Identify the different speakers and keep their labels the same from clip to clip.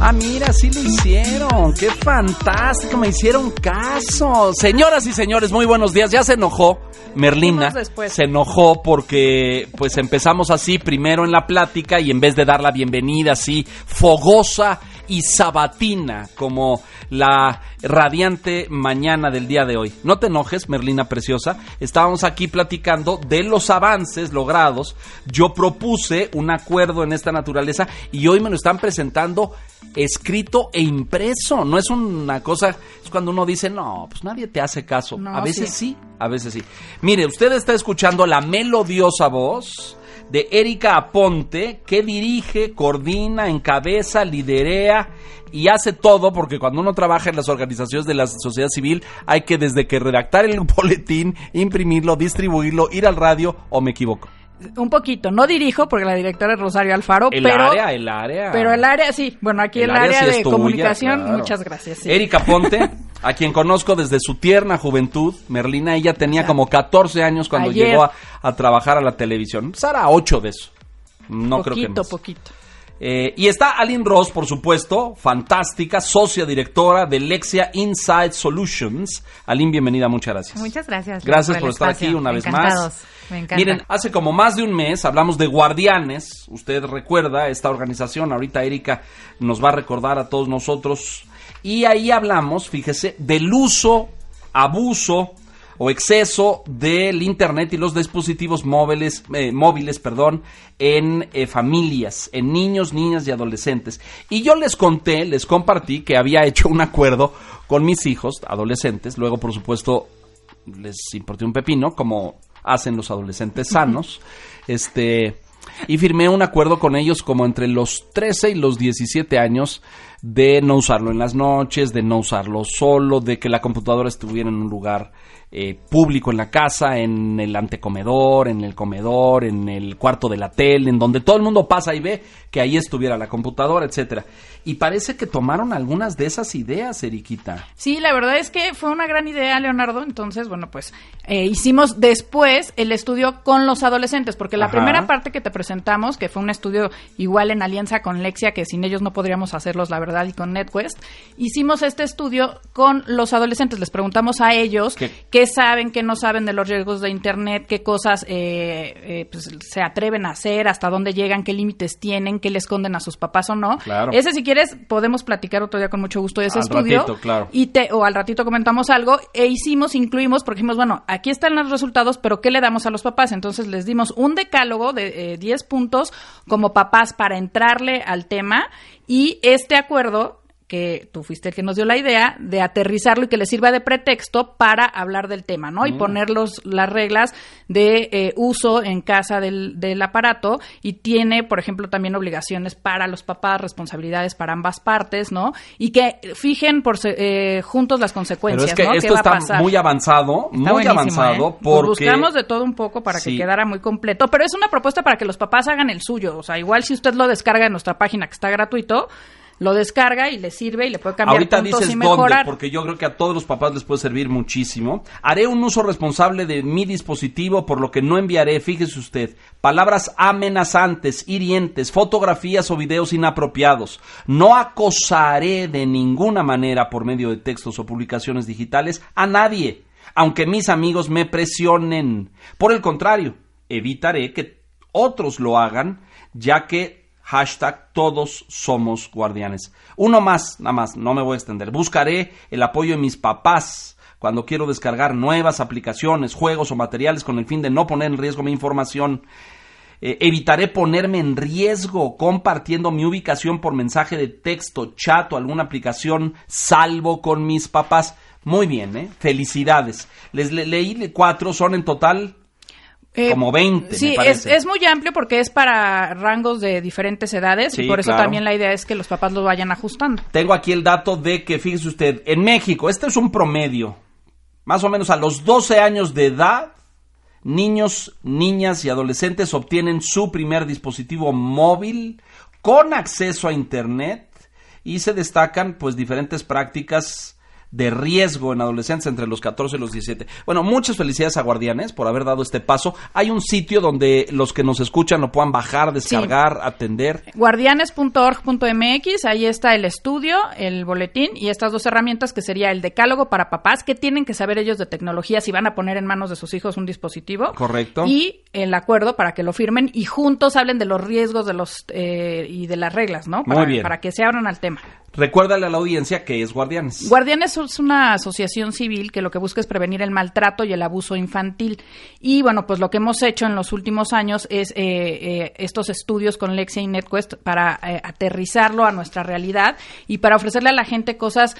Speaker 1: Ah, mira, sí lo hicieron. Qué fantástico, me hicieron caso. Señoras y señores, muy buenos días. Ya se enojó Merlina. Se enojó porque pues empezamos así primero en la plática y en vez de dar la bienvenida así fogosa y sabatina como la radiante mañana del día de hoy. No te enojes, Merlina preciosa. Estábamos aquí platicando de los avances logrados. Yo propuse un acuerdo en esta naturaleza y hoy me lo están presentando escrito e impreso. No es una cosa, es cuando uno dice, no, pues nadie te hace caso. a veces sí. a veces sí. Mire, usted está escuchando la melodiosa voz de Erika Aponte, que dirige, coordina, encabeza, liderea y hace todo, porque cuando uno trabaja en las organizaciones de la sociedad civil, hay que desde que redactar el boletín, imprimirlo, distribuirlo, ir al radio, o me equivoco.
Speaker 2: Un poquito, no dirijo porque la directora es Rosario Alfaro,
Speaker 1: el
Speaker 2: pero
Speaker 1: área, el área.
Speaker 2: Pero el área sí, bueno, aquí el, área, de comunicación, muchas gracias.
Speaker 1: Erika Ponte, a quien conozco desde su tierna juventud, Merlina, ella tenía como 14 años cuando llegó a, trabajar a la televisión. Sara, pues 8 de eso. No creo que
Speaker 2: más. poquito.
Speaker 1: Eh, y está Aline Ross, por supuesto, fantástica, socia directora de Lexia Inside Solutions. Aline, bienvenida, muchas gracias.
Speaker 3: Muchas gracias.
Speaker 1: Gracias por, estar aquí una vez más.
Speaker 3: Me encanta.
Speaker 1: Miren, hace como más de un mes hablamos de Guardianes. Usted recuerda esta organización, ahorita Erika nos va a recordar a todos nosotros. Y ahí hablamos, fíjese, del uso, abuso, o exceso del internet y los dispositivos móviles, eh, móviles, perdón, en eh, familias, en niños, niñas y adolescentes. Y yo les conté, les compartí que había hecho un acuerdo con mis hijos, adolescentes, luego por supuesto les importé un pepino, como hacen los adolescentes sanos, este, y firmé un acuerdo con ellos como entre los 13 y los 17 años de no usarlo en las noches, de no usarlo solo, de que la computadora estuviera en un lugar eh, público en la casa, en el antecomedor, en el comedor, en el cuarto de la tele, en donde todo el mundo pasa y ve que ahí estuviera la computadora, etcétera. Y parece que tomaron algunas de esas ideas, Eriquita.
Speaker 2: Sí, la verdad es que fue una gran idea, Leonardo. Entonces, bueno, pues eh, hicimos después el estudio con los adolescentes, porque la primera parte que te presentamos, que fue un estudio igual en alianza con Lexia, que sin ellos no podríamos hacerlos, la verdad, y con NetWest, hicimos este estudio con los adolescentes. Les preguntamos a ellos qué saben, qué no saben de los riesgos de Internet, qué cosas eh, eh, pues, se atreven a hacer, hasta dónde llegan, qué límites tienen, qué le esconden a sus papás o no.
Speaker 1: Claro.
Speaker 2: Ese, si quieres, podemos platicar otro día con mucho gusto de ese
Speaker 1: al
Speaker 2: estudio.
Speaker 1: Ratito, claro.
Speaker 2: Y te, o al ratito comentamos algo e hicimos, incluimos, porque dijimos, bueno, aquí están los resultados, pero ¿qué le damos a los papás? Entonces les dimos un decálogo de 10 eh, puntos como papás para entrarle al tema y este acuerdo que tú fuiste el que nos dio la idea de aterrizarlo y que le sirva de pretexto para hablar del tema, ¿no? Y mm. poner las reglas de eh, uso en casa del, del, aparato y tiene, por ejemplo, también obligaciones para los papás, responsabilidades para ambas partes, ¿no? Y que fijen por eh, juntos las consecuencias,
Speaker 1: Pero es que esto está muy avanzado, muy avanzado, ¿eh?
Speaker 2: porque... buscamos de todo un poco para que quedara muy completo, pero es una propuesta para que los papás hagan el suyo, o sea, igual si usted lo descarga en nuestra página que está gratuito, lo descarga y le sirve y le puede cambiar
Speaker 1: Ahorita
Speaker 2: puntos
Speaker 1: dices
Speaker 2: y mejorar.
Speaker 1: Dónde, porque yo creo que a todos los papás les puede servir muchísimo. Haré un uso responsable de mi dispositivo, por lo que no enviaré, fíjese usted, palabras amenazantes, hirientes, fotografías o videos inapropiados. No acosaré de ninguna manera por medio de textos o publicaciones digitales a nadie, aunque mis amigos me presionen. Por el contrario, evitaré que otros lo hagan, ya que hashtag todos somos guardianes. Uno más, nada más, no me voy a extender. Buscaré el apoyo de mis papás cuando quiero descargar nuevas aplicaciones, juegos o materiales con el fin de no poner en riesgo mi información. Eh, evitaré ponerme en riesgo compartiendo mi ubicación por mensaje de texto, chat o alguna aplicación, salvo con mis papás. Muy bien, ¿eh? Felicidades. Les leí cuatro, son en total eh, como 20.
Speaker 2: Sí, Es, es, muy amplio porque es para rangos de diferentes edades y por eso también la idea es que los papás lo vayan ajustando.
Speaker 1: Tengo aquí el dato de que, fíjese usted, en México, este es un promedio, más o menos a los 12 años de edad, niños, niñas y adolescentes obtienen su primer dispositivo móvil con acceso a Internet y se destacan pues diferentes prácticas de riesgo en adolescentes entre los 14 y los 17. Bueno, muchas felicidades a Guardianes por haber dado este paso. Hay un sitio donde los que nos escuchan lo puedan bajar, descargar, atender.
Speaker 2: Guardianes.org.mx, ahí está el estudio, el boletín y estas dos herramientas que sería el decálogo para papás que tienen que saber ellos de tecnología si van a poner en manos de sus hijos un dispositivo.
Speaker 1: Correcto.
Speaker 2: Y el acuerdo para que lo firmen y juntos hablen de los riesgos de los eh, y de las reglas, ¿no?
Speaker 1: Muy bien.
Speaker 2: Para que se abran al tema.
Speaker 1: Recuérdale a la audiencia que es Guardianes.
Speaker 2: Guardianes es una asociación civil que lo que busca es prevenir el maltrato y el abuso infantil. Y bueno, pues lo que hemos hecho en los últimos años es eh, eh, estos estudios con Lexia y NetQuest para eh, aterrizarlo a nuestra realidad y para ofrecerle a la gente cosas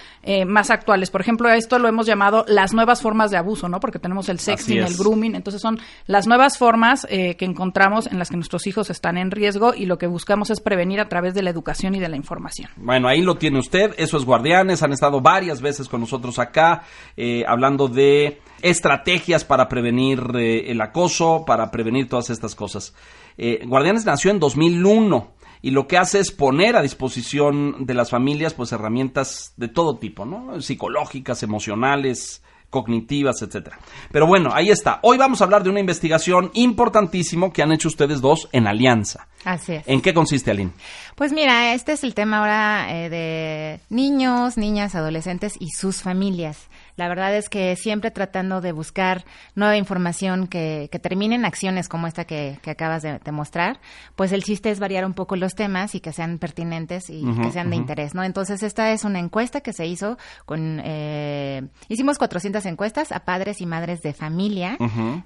Speaker 2: más actuales. Por ejemplo, esto lo hemos llamado las nuevas formas de abuso, ¿no? Porque tenemos el sexting, el grooming. Entonces son las nuevas formas que encontramos en las que nuestros hijos están en riesgo y lo que buscamos es prevenir a través de la educación y de la información.
Speaker 1: Bueno, ahí lo tiene usted, eso es Guardianes, han estado varias veces con nosotros acá eh, hablando de estrategias para prevenir eh, el acoso, para prevenir todas estas cosas. Eh, Guardianes nació en 2001 y lo que hace es poner a disposición de las familias pues herramientas de todo tipo, ¿no? Psicológicas, emocionales, cognitivas, etcétera. Pero bueno, ahí está. Hoy vamos a hablar de una investigación importantísimo que han hecho ustedes dos en alianza.
Speaker 3: Así es.
Speaker 1: ¿En qué consiste, Aline?
Speaker 3: Pues mira, este es el tema ahora eh, de niños, niñas, adolescentes y sus familias. La verdad es que siempre tratando de buscar nueva información que, que termine en acciones como esta que, que acabas de, mostrar, pues el chiste es variar un poco los temas y que sean pertinentes y que sean de interés, ¿no? Entonces esta es una encuesta que se hizo con, eh, hicimos 400 encuestas a padres y madres de familia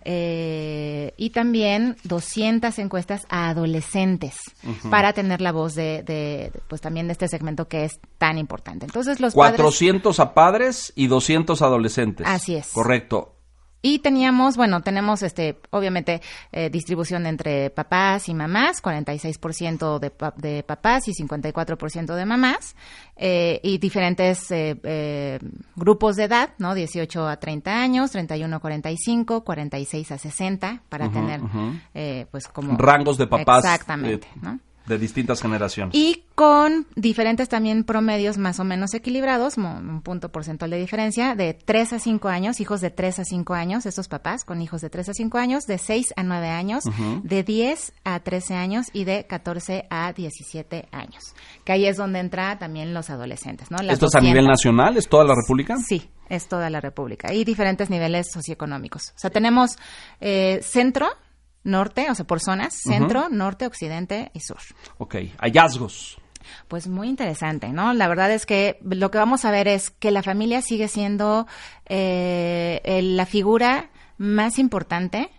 Speaker 3: eh, y también 200 encuestas a adolescentes para tener la voz de, de, pues también de este segmento que es tan importante. Entonces los
Speaker 1: 400 a padres y 200 adolescentes.
Speaker 3: Así es.
Speaker 1: Correcto.
Speaker 3: Y teníamos, bueno, tenemos este, obviamente, eh, distribución entre papás y mamás, 46% de, de papás y 54% de mamás, eh, y diferentes eh, grupos de edad, ¿no? 18 a 30 años, 31 a 45, 46 a 60, para tener, pues, como...
Speaker 1: Rangos de papás.
Speaker 3: Exactamente, ¿no?
Speaker 1: De distintas generaciones.
Speaker 3: Y con diferentes también promedios más o menos equilibrados, un punto porcentual de diferencia, de 3 a 5 años, hijos de 3 a 5 años, estos papás con hijos de 3 a 5 años, de 6 a 9 años, de 10 a 13 años y de 14 a 17 años. Que ahí es donde entra también los adolescentes, ¿no?
Speaker 1: ¿Esto es a nivel nacional? ¿Es toda la República?
Speaker 3: Sí, es toda la República. Y diferentes niveles socioeconómicos. O sea, tenemos eh, centro, norte, o sea, por zonas, centro, norte, occidente y sur.
Speaker 1: Ok, hallazgos.
Speaker 3: Pues muy interesante, ¿no? La verdad es que lo que vamos a ver es que la familia sigue siendo eh, la figura más importante,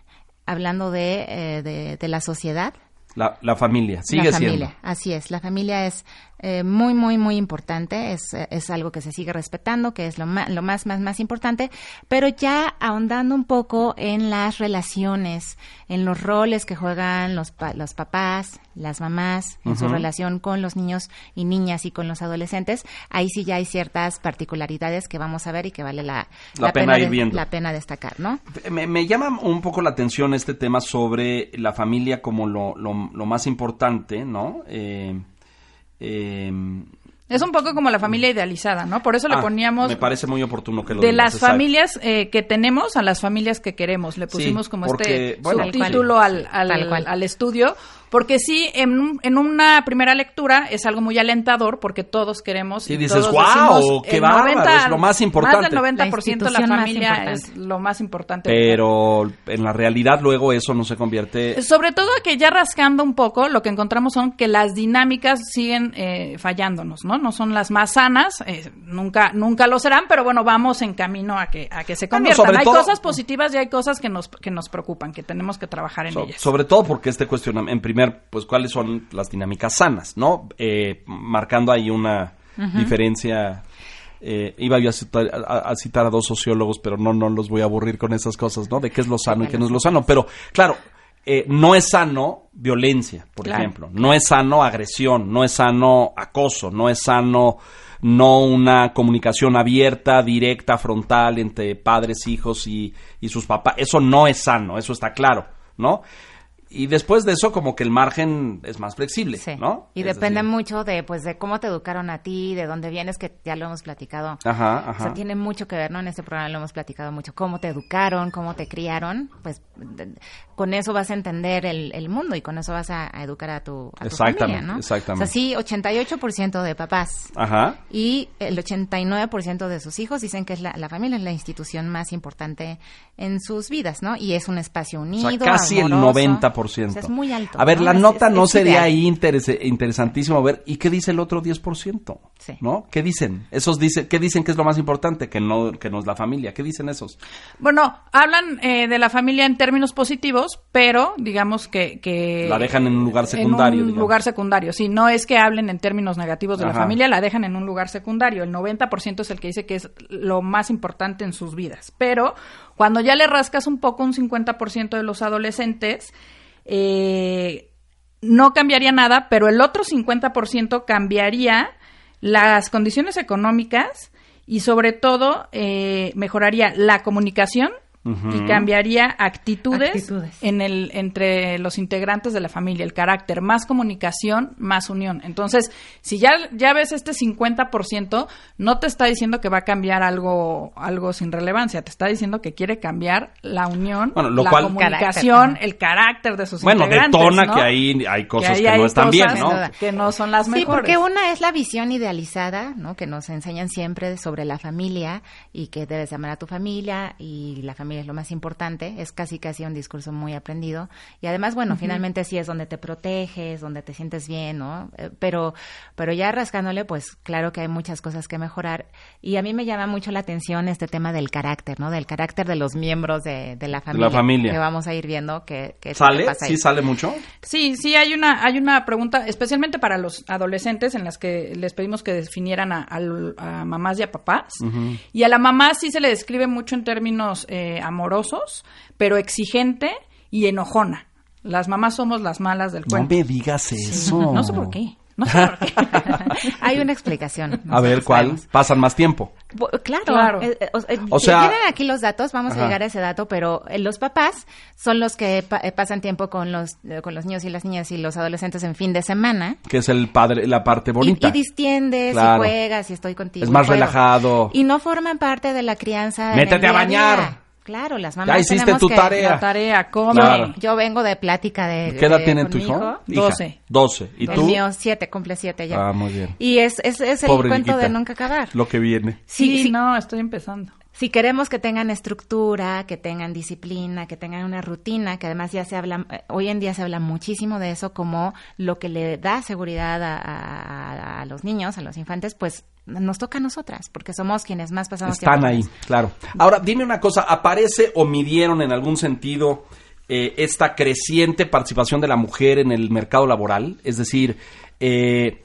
Speaker 3: hablando de, eh, de, la sociedad.
Speaker 1: La, la familia, sigue
Speaker 3: la
Speaker 1: familia,
Speaker 3: siendo. Así es, la familia es eh, muy, muy, muy importante. Es, es, algo que se sigue respetando, que es lo, más, lo más, más, más importante. Pero ya ahondando un poco en las relaciones, en los roles que juegan los, los papás, las mamás, en su relación con los niños y niñas y con los adolescentes, ahí sí ya hay ciertas particularidades que vamos a ver y que vale la,
Speaker 1: la, pena,
Speaker 3: la pena destacar, ¿no?
Speaker 1: Me, me, llama un poco la atención este tema sobre la familia como lo, lo, lo más importante, ¿no? Eh,
Speaker 2: eh, es un poco como la familia idealizada, ¿no? Por eso le ah, poníamos...
Speaker 1: Me parece muy oportuno que lo
Speaker 2: De las familias eh, que tenemos a las familias que queremos. Le pusimos como este subtítulo al, al, al, estudio porque sí, en, en, una primera lectura es algo muy alentador porque todos queremos.
Speaker 1: Y, dices, wow, qué bárbaro, es lo más importante.
Speaker 2: Más del 90% de la familia es lo más importante.
Speaker 1: Pero en la realidad luego eso no se convierte.
Speaker 2: Sobre todo que ya rascando un poco, lo que encontramos son que las dinámicas siguen eh, fallándonos, ¿no? No son las más sanas, eh, nunca, nunca lo serán, pero bueno, vamos en camino a que, a que se conviertan. hay cosas positivas y hay cosas que nos, que nos preocupan, que tenemos que trabajar en ellas.
Speaker 1: Sobre todo porque este cuestionamiento, en primer pues cuáles son las dinámicas sanas, ¿no? Eh, marcando ahí una diferencia. Eh, iba yo a citar, a dos sociólogos, pero no, no los voy a aburrir con esas cosas, ¿no? De qué es lo sano y qué no es lo sano. Pero, claro, eh, no es sano violencia, por ejemplo. No es sano agresión, no es sano acoso, no es sano no una comunicación abierta, directa, frontal entre padres, hijos y, y sus papás. Eso no es sano, eso está claro, ¿no? Y después de eso como que el margen es más flexible, sí. ¿no?
Speaker 3: Y depende mucho de pues de cómo te educaron a ti, de dónde vienes, que ya lo hemos platicado. Ajá, ajá. O sea, tiene mucho que ver, ¿no? En este programa lo hemos platicado mucho, cómo te educaron, cómo te criaron, pues con eso vas a entender el, el mundo y con eso vas a, educar a tu, a tu familia, ¿no?
Speaker 1: Exactamente.
Speaker 3: O sea, sí, 88% de papás
Speaker 1: ajá.
Speaker 3: y el 89% de sus hijos dicen que es la, la, familia es la institución más importante en sus vidas, ¿no? Y es un espacio unido, o sea,
Speaker 1: casi
Speaker 3: amoroso.
Speaker 1: el 90%
Speaker 3: es muy alto.
Speaker 1: A ver,
Speaker 3: ¿no?
Speaker 1: la
Speaker 3: Es-
Speaker 1: nota
Speaker 3: es-
Speaker 1: no
Speaker 3: es
Speaker 1: sería ahí interes- interesantísimo a ver, ¿y qué dice el otro 10%?
Speaker 3: Sí.
Speaker 1: ¿No? ¿Qué dicen? Esos dice, ¿qué dicen que es lo más importante? Que no, que no es la familia. ¿Qué dicen esos?
Speaker 2: Bueno, hablan eh, de la familia en términos positivos, pero digamos que... que
Speaker 1: La dejan en un lugar secundario,
Speaker 2: En un
Speaker 1: digamos.
Speaker 2: lugar secundario, sí. No es que hablen en términos negativos de la familia, la dejan en un lugar secundario. El 90% es el que dice que es lo más importante en sus vidas. Pero cuando ya le rascas un poco, un 50% de los adolescentes... Eh, no cambiaría nada, pero el otro 50% cambiaría las condiciones económicas y sobre todo eh, mejoraría la comunicación y cambiaría actitudes,
Speaker 3: Actitudes.
Speaker 2: en el entre los integrantes de la familia, el carácter, más comunicación, más unión. Entonces, si ya ya ves este 50%, no te está diciendo que va a cambiar algo algo sin relevancia, te está diciendo que quiere cambiar la unión,
Speaker 1: Bueno, lo
Speaker 2: la
Speaker 1: cual-
Speaker 2: comunicación,
Speaker 3: Carácter,
Speaker 2: el carácter de sus
Speaker 1: Bueno,
Speaker 2: integrantes,
Speaker 1: detona
Speaker 2: ¿no?
Speaker 1: que ahí hay cosas
Speaker 2: ahí
Speaker 1: que,
Speaker 2: hay
Speaker 1: no están bien,
Speaker 2: cosas
Speaker 1: ¿no?
Speaker 2: Que no son las
Speaker 3: Sí,
Speaker 2: mejores.
Speaker 3: porque una es la visión idealizada, ¿no? Que nos enseñan siempre sobre la familia y que debes amar a tu familia y la familia es lo más importante. Es casi casi un discurso muy aprendido. Y además, bueno, finalmente sí es donde te proteges, donde te sientes bien, ¿no? Eh, Pero, pero ya rascándole, pues claro que hay muchas cosas que mejorar. Y a mí me llama mucho la atención este tema del carácter, ¿no? Del carácter de los miembros de, de la familia.
Speaker 1: familia.
Speaker 3: Que vamos a ir viendo que,
Speaker 1: ¿Sale?
Speaker 3: pasa ahí.
Speaker 1: ¿Sí sale mucho?
Speaker 2: Sí, sí, hay una, hay una pregunta, especialmente para los adolescentes, en las que les pedimos que definieran a mamás y a papás. Y a la mamá sí se le describe mucho en términos eh, amorosos, pero exigente y enojona. Las mamás somos las malas del
Speaker 1: No
Speaker 2: cuento.
Speaker 1: me digas eso.
Speaker 2: No sé por qué. No sé por qué.
Speaker 3: hay una explicación.
Speaker 1: A ver, ¿cuál?
Speaker 3: sabemos.
Speaker 1: Pasan más tiempo.
Speaker 3: Claro,
Speaker 2: Claro.
Speaker 3: eh, eh, o, eh,
Speaker 1: O sea-
Speaker 3: tienen aquí los datos, vamos
Speaker 1: Ajá.
Speaker 3: a llegar a ese dato, pero eh, los papás son los que pa- eh, pasan tiempo con los eh, con los niños y las niñas y los adolescentes en fin de semana.
Speaker 1: Que es el padre, la parte
Speaker 3: Y,
Speaker 1: bonita.
Speaker 3: y distiendes
Speaker 1: Claro.
Speaker 3: y juegas y estoy contigo.
Speaker 1: Es
Speaker 3: y
Speaker 1: más
Speaker 3: juego.
Speaker 1: relajado.
Speaker 3: Y no forman parte de la crianza.
Speaker 1: Métete a bañar.
Speaker 3: Claro, las mamás
Speaker 1: Ya hiciste
Speaker 3: tenemos
Speaker 1: tu
Speaker 3: que-
Speaker 1: tarea.
Speaker 2: La tarea, come.
Speaker 1: Claro.
Speaker 3: Yo vengo de plática de.
Speaker 1: ¿Qué edad
Speaker 3: de-
Speaker 1: tiene tu hijo?
Speaker 2: Doce.
Speaker 1: 12. ¿Y
Speaker 3: el
Speaker 1: tú?
Speaker 3: mío siete, cumple siete ya.
Speaker 1: Ah, muy bien.
Speaker 3: Y es, es, es el
Speaker 1: Pobre
Speaker 3: cuento
Speaker 1: Niquita.
Speaker 3: de nunca acabar.
Speaker 1: Lo que viene.
Speaker 2: Sí,
Speaker 3: Sí, sí.
Speaker 2: no, estoy empezando.
Speaker 3: Si queremos que tengan estructura, que tengan disciplina, que tengan una rutina, que además ya se habla, eh, hoy en día se habla muchísimo de eso como lo que le da seguridad a, a- a los niños, a los infantes, pues nos toca a nosotras, porque somos quienes más pasamos
Speaker 1: Están ahí, claro. Ahora, dime una cosa, ¿aparece o midieron en algún sentido eh, esta creciente participación de la mujer en el mercado laboral? Es decir, eh,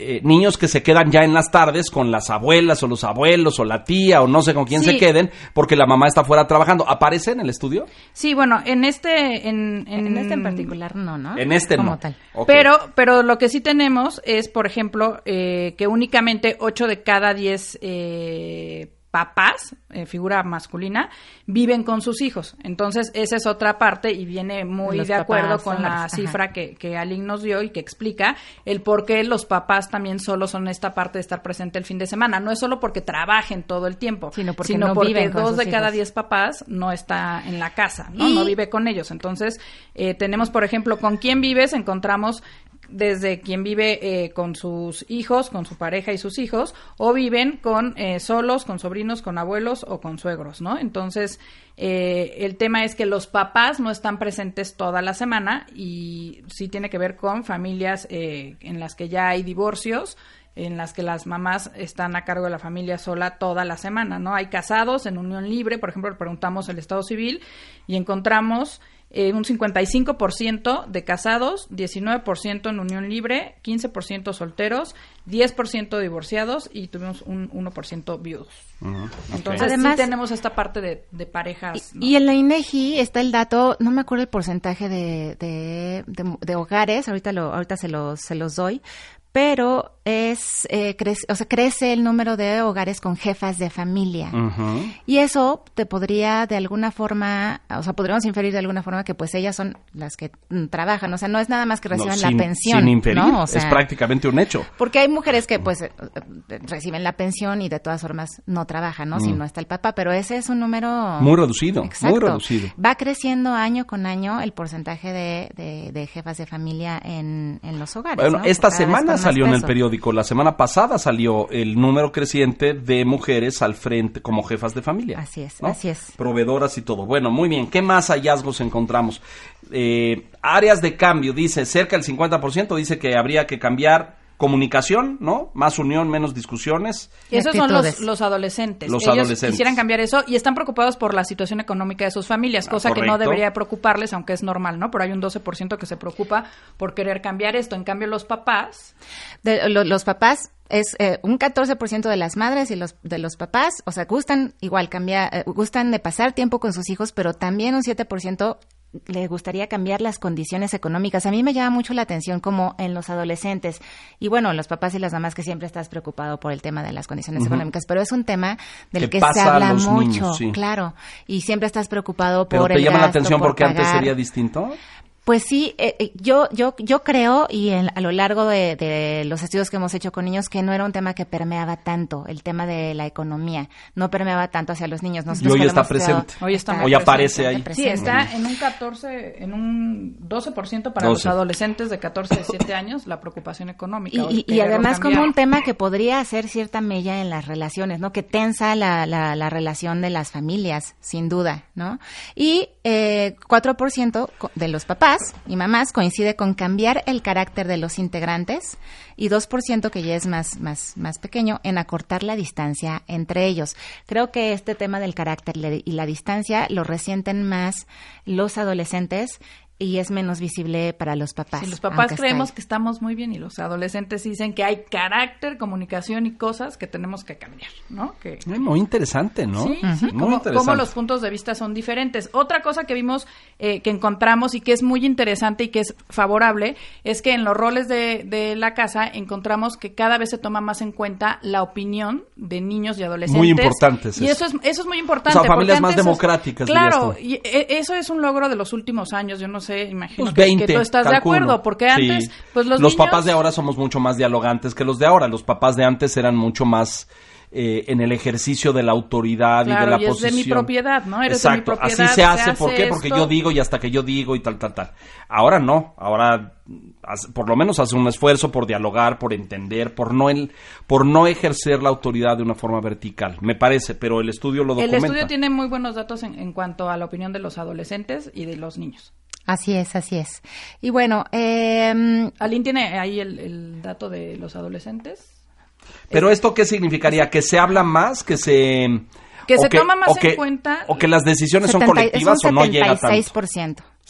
Speaker 1: eh, niños que se quedan ya en las tardes con las abuelas o los abuelos o la tía o no sé con quién
Speaker 2: Sí.
Speaker 1: se queden porque la mamá está fuera trabajando. ¿Aparece en el estudio?
Speaker 2: Sí, bueno, en este... En, en,
Speaker 3: En este en particular no, ¿no?
Speaker 1: En este
Speaker 3: como
Speaker 1: no.
Speaker 3: tal.
Speaker 2: Pero, pero lo que sí tenemos es, por ejemplo, eh, que únicamente 8 de cada 10 eh, papás, eh, figura masculina, viven con sus hijos. Entonces, esa es otra parte y viene muy
Speaker 3: Los
Speaker 2: de acuerdo con la
Speaker 3: ajá.
Speaker 2: cifra que, que Aline nos dio y que explica el por qué los papás también solo son esta parte de estar presente el fin de semana. No es solo porque trabajen todo el tiempo,
Speaker 3: Sino porque no viven con
Speaker 2: dos de cada. 10 papás no está en la casa, ¿no?
Speaker 3: Y-
Speaker 2: No vive con ellos. Entonces, eh, tenemos, por ejemplo, con quién vives, encontramos desde quien vive eh, con sus hijos, con su pareja y sus hijos, o viven con eh, solos, con sobrinos, con abuelos o con suegros, ¿no? Entonces, eh, el tema es que los papás no están presentes toda la semana y sí tiene que ver con familias eh, en las que ya hay divorcios, en las que las mamás están a cargo de la familia sola toda la semana, ¿no? Hay casados en unión libre, por ejemplo, preguntamos el estado civil y encontramos eh, un 55% de casados, 19% en unión libre, 15% solteros, 10% divorciados y tuvimos un 1% viudos. Entonces Además, sí tenemos esta parte de, parejas.
Speaker 3: Y, en la INEGI está el dato, no me acuerdo el porcentaje de, de, de hogares, ahorita, lo, ahorita se, los, se los doy, pero es eh, crece, o sea, crece el número de hogares con jefas de familia. Y eso te podría de alguna forma, o sea, podríamos inferir de alguna forma que pues ellas son las que mm, trabajan, o sea, no es nada más que reciban la pensión, sin inferir,
Speaker 1: es prácticamente un hecho.
Speaker 3: Porque hay mujeres que pues eh, reciben la pensión y de todas formas no trabajan, ¿no? Si mm. no está el papá, pero ese es un número
Speaker 1: muy reducido, muy reducido.
Speaker 3: Va creciendo año con año el porcentaje de, de, jefas de familia en, en los hogares.
Speaker 1: Bueno, esta semana salió en el periódico, la semana pasada salió el número creciente de mujeres al frente como jefas de familia.
Speaker 3: Así es, así es.
Speaker 1: Proveedoras y todo. Bueno, muy bien. ¿Qué más hallazgos encontramos? Eh, áreas de cambio, dice, cerca del 50% dice que habría que cambiar comunicación, ¿no? Más unión, menos discusiones.
Speaker 2: Y esos son los, los adolescentes. Los Ellos adolescentes. quisieran cambiar eso y están preocupados por la situación económica de sus familias, ah, cosa que no debería preocuparles, aunque es normal, ¿no? Pero hay un 12% que se preocupa por querer cambiar esto. En cambio, los papás...
Speaker 3: De, los papás es eh, un 14% de las madres y los de los papás, o sea, gustan igual cambiar, eh, gustan de pasar tiempo con sus hijos, pero también un 7% le gustaría cambiar las condiciones económicas. A mí me llama mucho la atención como en los adolescentes y bueno, los papás y las mamás que siempre estás preocupado por el tema de las condiciones económicas, pero es un tema del que, se habla mucho, claro, y siempre estás preocupado por
Speaker 1: ¿Pero te llama la atención porque antes sería distinto?
Speaker 3: Pues sí, eh, eh, yo, yo, yo creo, y a lo largo de, los estudios que hemos hecho con niños, que no era un tema que permeaba tanto, el tema de la economía, no permeaba tanto hacia los niños.
Speaker 1: y hoy está presente.
Speaker 2: hoy, está
Speaker 1: hoy aparece ahí.
Speaker 2: Sí, está en un 14, en un 12% para los adolescentes de 14 a 17 años, la preocupación económica.
Speaker 3: Y, además como un tema que podría hacer cierta mella en las relaciones, ¿no? Que tensa la, la, relación de las familias, sin duda, ¿no? Y eh, 4% de los papás y mamás coincide con cambiar el carácter de los integrantes y 2% que ya es más, más, más pequeño en acortar la distancia entre ellos. Creo que este tema del carácter y la distancia lo resienten más los adolescentes y es menos visible para los papás.
Speaker 2: los papás creemos que estamos muy bien y los adolescentes dicen que hay carácter, comunicación y cosas que tenemos que cambiar, ¿no? Que...
Speaker 1: Muy interesante, ¿no?
Speaker 2: Sí, muy interesante. Cómo los puntos de vista son diferentes. Otra cosa que vimos, eh, que encontramos y que es muy interesante y que es favorable, es que en los roles de, de la casa encontramos que cada vez se toma más en cuenta la opinión de niños y adolescentes.
Speaker 1: Muy importante.
Speaker 2: Y eso es, eso es muy importante.
Speaker 1: O sea, familias más democráticas.
Speaker 2: claro, y e, eso es un logro de los últimos años. Yo no sé imagino pues que, tú estás de acuerdo, porque antes, pues los,
Speaker 1: los papás de ahora somos mucho más dialogantes que los de ahora. Los papás de antes eran mucho más eh, en el ejercicio de la autoridad y de la y es de
Speaker 2: mi propiedad, ¿no?
Speaker 1: Eres de mi propiedad, así se hace. ¿Por qué? Porque yo digo y hasta que yo digo y tal, tal, tal. Ahora no. Ahora por lo menos hace un esfuerzo por dialogar, por entender, por no el, por no ejercer la autoridad de una forma vertical, me parece, pero el estudio lo documenta.
Speaker 2: El estudio tiene muy buenos datos en, en cuanto a la opinión de los adolescentes y de los niños.
Speaker 3: Así es, así es. Y bueno, eh,
Speaker 2: ¿Alguien tiene ahí el, dato de los adolescentes?
Speaker 1: Pero esto qué significaría? ¿Que se habla más? ¿Que se...
Speaker 2: Que se toma más en cuenta...
Speaker 1: ¿O que las decisiones son colectivas o no llega tanto?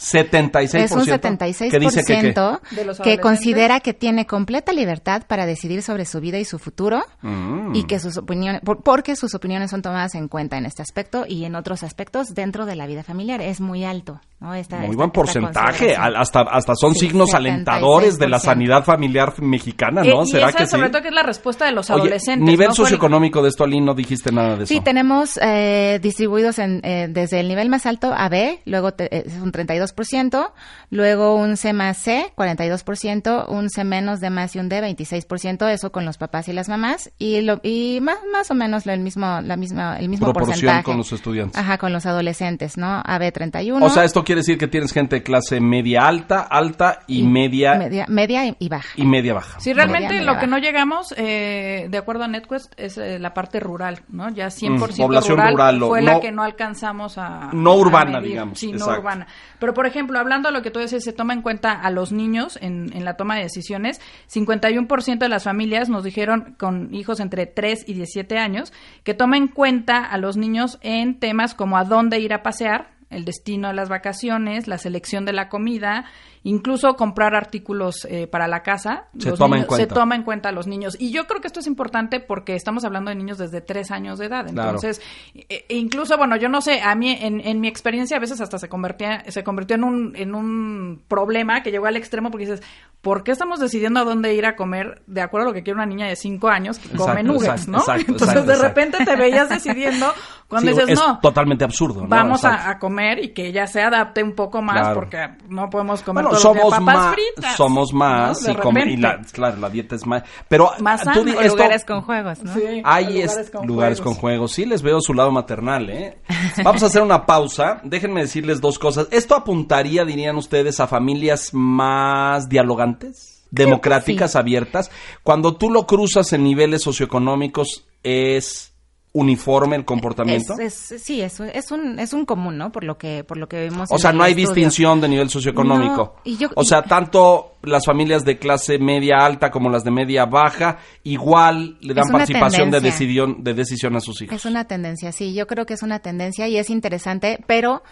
Speaker 1: 76%.
Speaker 3: Es un 76% que, dice que, que, considera que tiene completa libertad para decidir sobre su vida y su futuro mm. y que sus opiniones, porque sus opiniones son tomadas en cuenta en este aspecto y en otros aspectos dentro de la vida familiar. Es muy alto. ¿No?
Speaker 1: muy buen porcentaje. Hasta, hasta son signos alentadores de la sanidad familiar mexicana, ¿no?
Speaker 2: Eh, ¿Será que sobre todo que es la respuesta de los adolescentes.
Speaker 1: Nivel socioeconómico de esto, Aline, no dijiste nada de eso.
Speaker 3: Sí, tenemos eh, distribuidos en, eh, desde el nivel más alto a B, luego es un 32 ciento luego un C más C, 42%, un C menos de más y un D, 26%, eso con los papás y las mamás, y lo, y más, más o menos el mismo, la misma, el mismo
Speaker 1: Proporción
Speaker 3: porcentaje.
Speaker 1: con los estudiantes.
Speaker 3: Ajá, con los adolescentes, ¿no? AB 31.
Speaker 1: O sea, esto quiere decir que tienes gente de clase media alta, alta y, media.
Speaker 3: Media, media y, baja.
Speaker 1: Y media baja.
Speaker 2: Sí, realmente lo que no llegamos, eh, de acuerdo a NetQuest, es eh, la parte rural, ¿no? Ya 100% mm, población rural, fue la que no alcanzamos a.
Speaker 1: No urbana, digamos.
Speaker 2: Sí, no urbana. Pero, por ejemplo, hablando de lo que tú dices, se toma en cuenta a los niños en, en la toma de decisiones. 51% de las familias nos dijeron con hijos entre 3 y 17 años que toma en cuenta a los niños en temas como a dónde ir a pasear, el destino de las vacaciones, la selección de la comida, incluso comprar artículos eh, para la casa.
Speaker 1: Se toma en cuenta.
Speaker 2: Se toma en cuenta a los niños. Y yo creo que esto es importante porque estamos hablando de niños desde tres años de edad. Entonces, e, e incluso, bueno, yo no sé, a mí, en, en, mi experiencia, a veces hasta se convertía, se convirtió en un, en un problema que llegó al extremo porque dices, ¿por qué estamos decidiendo a dónde ir a comer de acuerdo a lo que quiere una niña de cinco años que come nuggets, ¿no? Entonces, de repente te veías decidiendo cuando dices,
Speaker 1: es
Speaker 2: no.
Speaker 1: totalmente absurdo. ¿no?
Speaker 2: Vamos a, comer y que ella se adapte un poco más porque no podemos comer
Speaker 1: bueno,
Speaker 2: todo
Speaker 1: somos
Speaker 2: papas
Speaker 1: más,
Speaker 2: fritas.
Speaker 1: Somos más y, la, claro, la dieta es más. Pero
Speaker 2: más
Speaker 1: tú,
Speaker 3: esto, lugares con juegos, ¿no?
Speaker 2: Sí,
Speaker 1: hay lugares, es, con, lugares juegos. con juegos. Sí, les veo su lado maternal, ¿eh? Vamos a hacer una pausa. Déjenme decirles dos cosas. ¿Esto apuntaría, dirían ustedes, a familias más dialogantes? democráticas, sí. abiertas. Cuando tú lo cruzas en niveles socioeconómicos, es uniforme el comportamiento?
Speaker 3: Es, es, sí, es, es, un, es un común, ¿no? Por lo que, por lo que vemos.
Speaker 1: O sea, no hay estudio. distinción de nivel socioeconómico.
Speaker 3: No, y yo,
Speaker 1: o sea, tanto las familias de clase media alta como las de media baja, igual le dan participación de decisión, de decisión a sus hijos.
Speaker 3: Es una tendencia, sí, yo creo que es una tendencia y es interesante, pero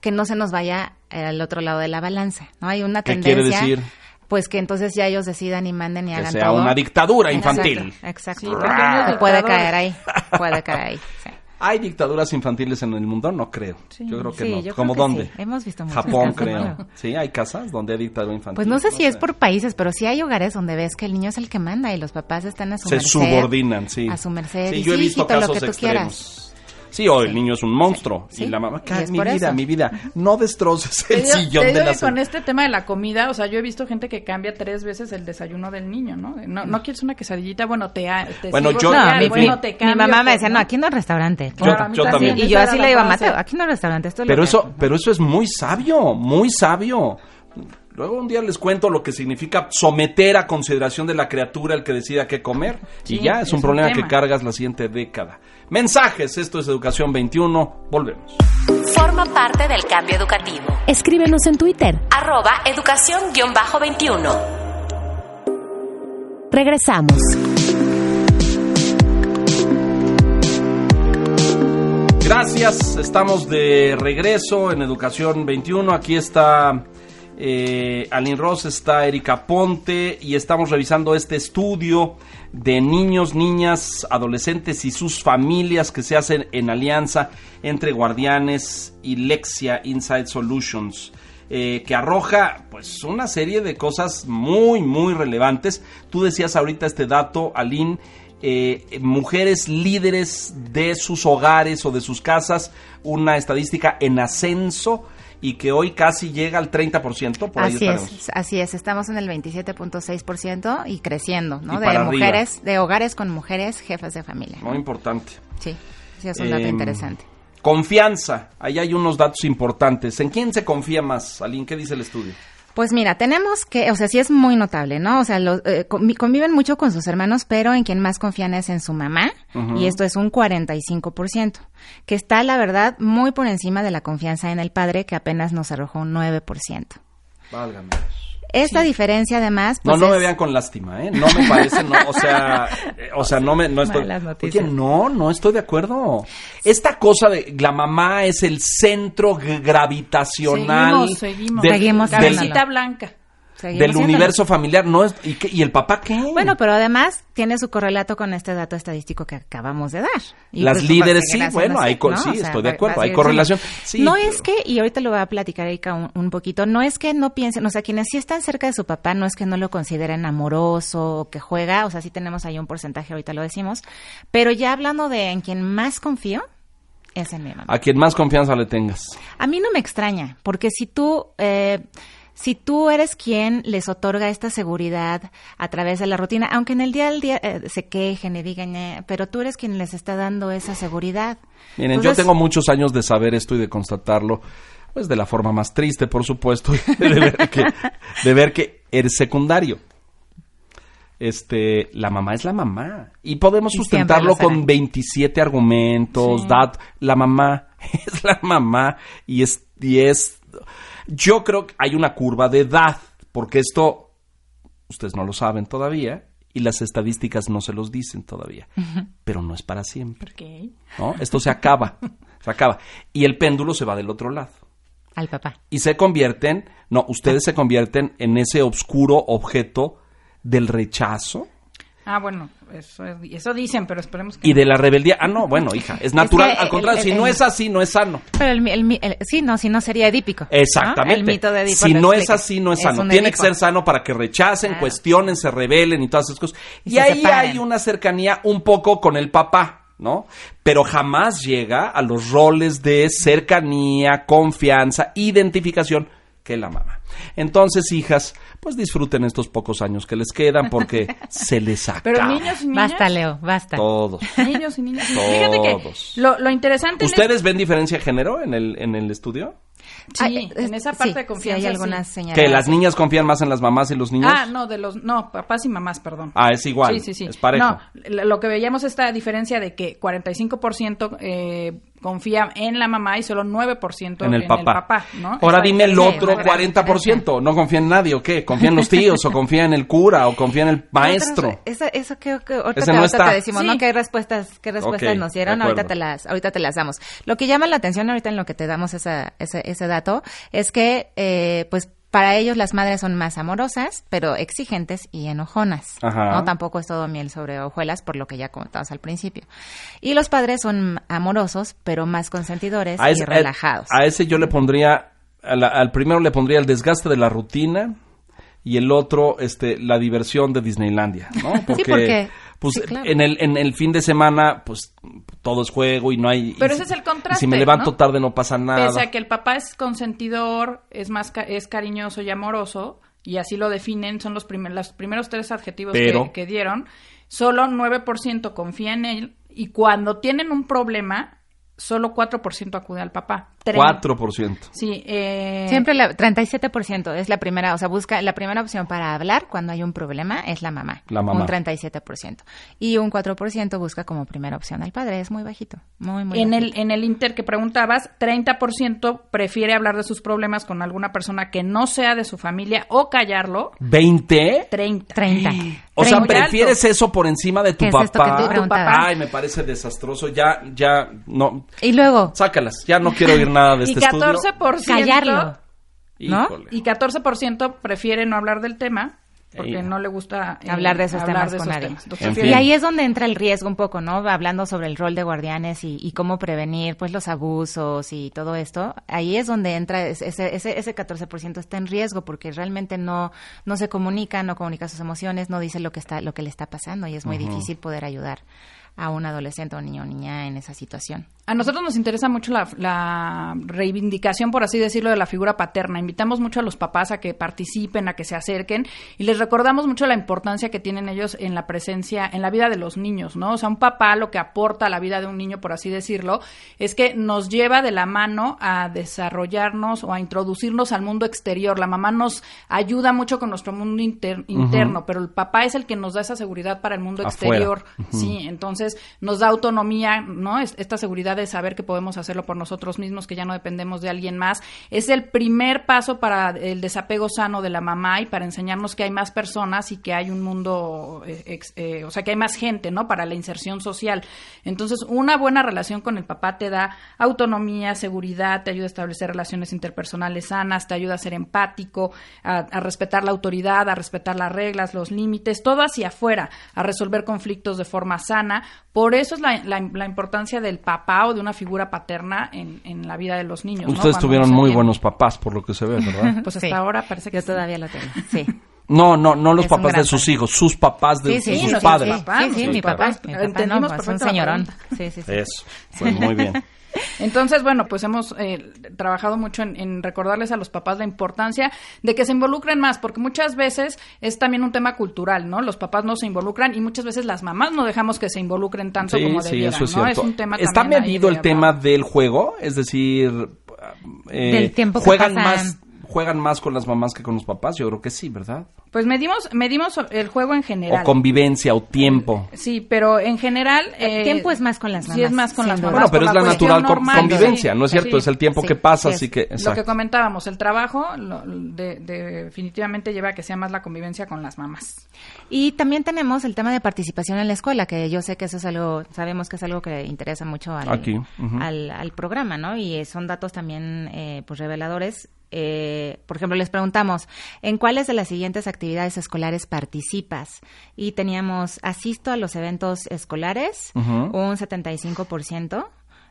Speaker 3: que no se nos vaya al otro lado de la balanza, ¿no? Hay una
Speaker 1: ¿Qué
Speaker 3: tendencia.
Speaker 1: quiere decir?
Speaker 3: Pues que entonces ya ellos decidan y manden y
Speaker 1: que
Speaker 3: hagan
Speaker 1: sea
Speaker 3: todo.
Speaker 1: una dictadura infantil.
Speaker 3: Exacto. Sí, ah. puede caer ahí. Puede caer ahí. Sí.
Speaker 1: ¿Hay dictaduras infantiles en el mundo? No creo. Sí, yo creo que
Speaker 3: sí,
Speaker 1: no.
Speaker 3: Yo
Speaker 1: ¿Cómo
Speaker 3: creo
Speaker 1: dónde?
Speaker 3: Sí. Hemos visto
Speaker 1: Japón,
Speaker 3: casos,
Speaker 1: creo.
Speaker 3: ¿no?
Speaker 1: Sí, hay casas donde hay dictadura infantil.
Speaker 3: Pues no sé
Speaker 1: no
Speaker 3: si es por países, pero sí hay hogares donde ves que el niño es el que manda y los papás están a su
Speaker 1: Se
Speaker 3: merced.
Speaker 1: subordinan, sí.
Speaker 3: A su merced.
Speaker 1: Sí,
Speaker 3: y
Speaker 1: yo he visto
Speaker 3: hijito,
Speaker 1: casos
Speaker 3: lo que tú
Speaker 1: extremos.
Speaker 3: quieras.
Speaker 1: Sí, o el niño es un monstruo.
Speaker 3: Sí,
Speaker 1: y la mamá,
Speaker 3: y es
Speaker 1: mi vida,
Speaker 3: eso.
Speaker 1: mi vida, no destroces el
Speaker 2: digo-
Speaker 1: sillón
Speaker 2: te
Speaker 1: de la
Speaker 2: que con este tema de la comida, o sea, yo he visto gente que cambia tres veces el desayuno del niño, ¿no? No, no quieres una quesadillita, bueno, te, te
Speaker 1: Bueno,
Speaker 2: sigo
Speaker 1: yo-
Speaker 3: No, mi,
Speaker 2: bueno,
Speaker 3: mi-
Speaker 2: te
Speaker 3: mi
Speaker 2: cambio
Speaker 3: mamá me decía, no, aquí no es restaurante.
Speaker 1: Yo-
Speaker 2: Claro, a mí
Speaker 1: yo también.
Speaker 3: Y yo así le digo a. Mateo, aquí no es restaurante, esto es
Speaker 1: Pero eso, pero eso es muy sabio, muy sabio. Luego un día les cuento lo que significa someter a consideración de la criatura el que decida qué comer.
Speaker 2: Sí,
Speaker 1: y ya es,
Speaker 2: es
Speaker 1: un
Speaker 2: un
Speaker 1: problema que cargas la siguiente década. Mensajes, esto es Educación 21. Volvemos.
Speaker 4: Forma parte del cambio educativo. Escríbenos en Twitter. Arroba educación-21. Regresamos.
Speaker 1: Gracias, estamos de regreso en Educación 21. Aquí está eh, Aline Ross, está Erika Ponte y estamos revisando este estudio de niños, niñas, adolescentes y sus familias que se hacen en alianza entre Guardianes y Lexia Inside Solutions. eh, que arroja pues una serie de cosas muy muy relevantes. Tú decías ahorita este dato, Aline, eh, mujeres líderes de sus hogares o de sus casas, una estadística en ascenso y que hoy casi llega al 30%, por
Speaker 3: Así es, así es, estamos en el 27.6% y creciendo,
Speaker 1: Y
Speaker 3: ¿no? De
Speaker 1: arriba.
Speaker 3: mujeres, de hogares con mujeres jefas de familia.
Speaker 1: Muy importante.
Speaker 3: Sí, sí es un dato
Speaker 1: Em,
Speaker 3: interesante.
Speaker 1: Confianza, ahí hay unos datos importantes. ¿En quién se confía más, Aline? ¿Qué dice el estudio?
Speaker 3: Pues mira, tenemos que, o sea, sí es muy notable, ¿no? O sea, lo- eh, convi- conviven mucho con sus hermanos, pero en quien más confían es en su mamá, y esto es un 45%, que está, la verdad, muy por encima de la confianza en el padre, que apenas nos arrojó un 9%.
Speaker 1: Válgame.
Speaker 3: Esta diferencia, además,
Speaker 1: No,
Speaker 3: pues
Speaker 1: no me
Speaker 3: es-
Speaker 1: vean con lástima, ¿eh? No me parece, no, o sea, o sea, no me, no estoy. Oye, no, no estoy de acuerdo. Esta cosa de la mamá es el centro gravitacional
Speaker 2: Seguimos, seguimos.
Speaker 3: Seguimos
Speaker 1: del.
Speaker 2: Cabecita blanca.
Speaker 3: Seguimos
Speaker 1: del universo familiar, no es, ¿y, qué- y el papá qué?
Speaker 3: Bueno, pero además tiene su correlato con este dato estadístico que acabamos de dar. Y
Speaker 1: Las
Speaker 3: pues,
Speaker 1: líderes, sí, bueno, hay
Speaker 3: ¿no?
Speaker 1: sí,
Speaker 3: O sea,
Speaker 1: estoy de acuerdo, hay correlación. Sí,
Speaker 3: no
Speaker 1: pero-
Speaker 3: es que, y ahorita lo voy a platicar, Erika, un, un poquito, no es que no piensen, o sea, quienes sí están cerca de su papá, no es que no lo consideren amoroso o que juega, o sea, sí tenemos ahí un porcentaje, ahorita lo decimos, pero ya hablando de en quien más confío, es en mi mamá.
Speaker 1: A quien más confianza le tengas.
Speaker 3: A mí no me extraña, porque si tú, eh, si tú eres quien les otorga esta seguridad a través de la rutina, aunque en el día al día eh, se quejen y digan, eh, pero tú eres quien les está dando esa seguridad.
Speaker 1: Miren,
Speaker 3: Entonces,
Speaker 1: yo tengo muchos años de saber esto y de constatarlo, pues de la forma más triste, por supuesto, de ver que, de ver que eres secundario. Este, la mamá es la mamá. Y podemos
Speaker 3: Y
Speaker 1: sustentarlo con 27 argumentos,
Speaker 2: Sí.
Speaker 1: dat, la mamá es la mamá y es, y es, yo creo que hay una curva de edad, porque esto, ustedes no lo saben todavía, y las estadísticas no se los dicen todavía, pero no es para siempre. Esto se acaba, se acaba. Y el péndulo se va del otro lado.
Speaker 3: Al papá.
Speaker 1: Y se convierten, no, ustedes se convierten en ese oscuro objeto del rechazo.
Speaker 2: Ah, bueno, eso, eso dicen, pero esperemos que.
Speaker 1: Y de la rebeldía. Ah, no, bueno, hija, es natural. al contrario, si no es así, no es sano.
Speaker 3: Pero el, sí, no, si no sería edípico.
Speaker 1: Exactamente. El mito de Edipo Si no es así, no es sano. Tiene que ser sano para que rechacen, cuestionen, se rebelen y todas esas cosas. Y, ahí hay una cercanía un poco con el papá. ¿no? Pero jamás llega a los roles de cercanía, confianza, identificación que la mamá. Entonces, hijas, pues disfruten estos pocos años que les quedan porque se les acaba.
Speaker 2: Pero niños y niñas.
Speaker 3: Basta, Leo, basta.
Speaker 1: Todos.
Speaker 2: Niños y niñas. Fíjate que lo, lo interesante.
Speaker 1: ¿Ustedes ven diferencia de género en el, en el estudio?
Speaker 2: Sí, en esa parte de confianza.
Speaker 3: hay algunas señales.
Speaker 1: Que las niñas confían más en las mamás y los niños.
Speaker 2: Ah, no, de los no, papás y mamás, perdón.
Speaker 1: Ah, es igual. Sí, sí, sí. Es parejo.
Speaker 2: No, lo que veíamos esta diferencia de que 45% eh, confía en la mamá y solo 9% en, el, en papá. el papá. ¿no?
Speaker 1: Ahora dime el otro 40%. ¿No confía en nadie o qué? ¿Confía en los tíos o confía en el cura o confía en el maestro?
Speaker 3: eso, eso creo que ahorita, te, no te, decimos, ¿no? ¿Qué respuestas, qué respuestas nos dieron? Ahorita te, las, ahorita te las damos. Lo que llama la atención ahorita en lo que te damos esa, ese, ese dato es que, eh, pues, para ellos las madres son más amorosas, pero exigentes y enojonas. No tampoco es todo miel sobre hojuelas, por lo que ya comentabas al principio. Y los padres son amorosos, pero más consentidores y relajados.
Speaker 1: A, ese yo le pondría, al primero le pondría el desgaste de la rutina y el otro, este, la diversión de Disneylandia, ¿no?
Speaker 3: sí, porque
Speaker 1: pues en el en el fin de semana pues todo es juego y no hay
Speaker 2: pero ese es el contraste
Speaker 1: si me levanto tarde no pasa nada
Speaker 2: pese a que el papá es consentidor es más es cariñoso y amoroso y así lo definen son los primeros los primeros tres adjetivos que, que dieron solo 9% confía en él y cuando tienen un problema solo 4% acude al papá.
Speaker 1: 4%.
Speaker 2: Sí. Eh...
Speaker 3: Siempre la, 37% es la primera, o sea, busca la primera opción para hablar cuando hay un problema es la mamá.
Speaker 1: La mamá.
Speaker 3: Un 37%. Y un 4% busca como primera opción al padre, es muy bajito, muy, muy
Speaker 2: en
Speaker 3: El,
Speaker 2: en el Inter que preguntabas, 30% prefiere hablar de sus problemas con alguna persona que no sea de su familia o callarlo.
Speaker 1: ¿20?
Speaker 2: 30.
Speaker 3: 30.
Speaker 1: O sea, prefieres eso por encima de tu papá. tu papá. Ay, me parece desastroso. Ya, ya, no.
Speaker 3: Y luego.
Speaker 1: Sácalas. Ya no quiero oír nada de este
Speaker 2: y 14%,
Speaker 3: Callarlo.
Speaker 2: ¿No? Y 14% prefiere no hablar del tema porque no le gusta
Speaker 3: eh, hablar de esos temas con nadie. Y ahí es donde entra el riesgo un poco, ¿no? Hablando sobre el rol de guardianes y, cómo prevenir pues los abusos y todo esto. Ahí es donde entra ese, ese, ese 14% está en riesgo porque realmente no, no se comunica, no comunica sus emociones, no dice lo que está, lo que le está pasando y es muy difícil poder ayudar a un adolescente o niño o niña en esa situación.
Speaker 2: A nosotros nos interesa mucho la, reivindicación, por así decirlo, de la figura paterna. Invitamos mucho a los papás a que participen, a que se acerquen y les recordamos mucho la importancia que tienen ellos en la presencia, en la vida de los niños, ¿no? O sea, un papá lo que aporta a la vida de un niño, por así decirlo, es que nos lleva de la mano a desarrollarnos o a introducirnos al mundo exterior. La mamá nos ayuda mucho con nuestro mundo interno, pero el papá es el que nos da esa seguridad para el mundo exterior. Sí, entonces nos da autonomía, ¿no? Esta seguridad de saber que podemos hacerlo por nosotros mismos, que ya no dependemos de alguien más. Es el primer paso para el desapego sano de la mamá y para enseñarnos que hay más personas y que hay un mundo, eh, eh, o sea, que hay más gente, ¿no? Para la inserción social. Entonces, una buena relación con el papá te da autonomía, seguridad, te ayuda a establecer relaciones interpersonales sanas, te ayuda a ser empático, a, respetar la autoridad, a respetar las reglas, los límites, todo hacia afuera, a resolver conflictos de forma sana. Por eso es la, la importancia del papá de una figura paterna en, en la vida de los niños.
Speaker 1: Ustedes tuvieron muy buenos papás, por lo que se ve, ¿verdad?
Speaker 2: pues hasta ahora parece que
Speaker 3: yo todavía lo tengo. Sí.
Speaker 1: No, no, no los papás de sus hijos, sus papás de, sus padres.
Speaker 3: Sí, sí, mi papá. Entendimos pues, un señorón. Sí, sí, sí.
Speaker 1: Eso, pues muy bien.
Speaker 2: Entonces, bueno, pues hemos eh, trabajado mucho en, recordarles a los papás la importancia de que se involucren más, porque muchas veces es también un tema cultural, ¿no? Los papás no se involucran y muchas veces las mamás no dejamos que se involucren tanto como debieran, sí, eso es ¿no? Es un tema
Speaker 1: ¿Está medido el tema del juego? Es decir, eh, juegan más juegan más con las mamás que con los papás? Yo creo que sí, ¿verdad?
Speaker 2: Pues medimos, medimos el juego en general.
Speaker 1: O convivencia o tiempo.
Speaker 2: Sí, pero en general...
Speaker 3: El tiempo es más con las mamás.
Speaker 2: Sí, es más con las mamás.
Speaker 1: Bueno, pero es la, natural convivencia, ¿no es cierto? es el tiempo que pasa, así que...
Speaker 2: Lo que comentábamos, el trabajo definitivamente lleva a que sea más la convivencia con las mamás.
Speaker 3: Y también tenemos el tema de participación en la escuela, que yo sé que eso es algo, sabemos que es algo que interesa mucho al, al, programa, ¿no? Y son datos también eh, pues reveladores eh, por ejemplo, les preguntamos, ¿en cuáles de las siguientes actividades escolares participas? Y teníamos, asisto a los eventos escolares, un 75%,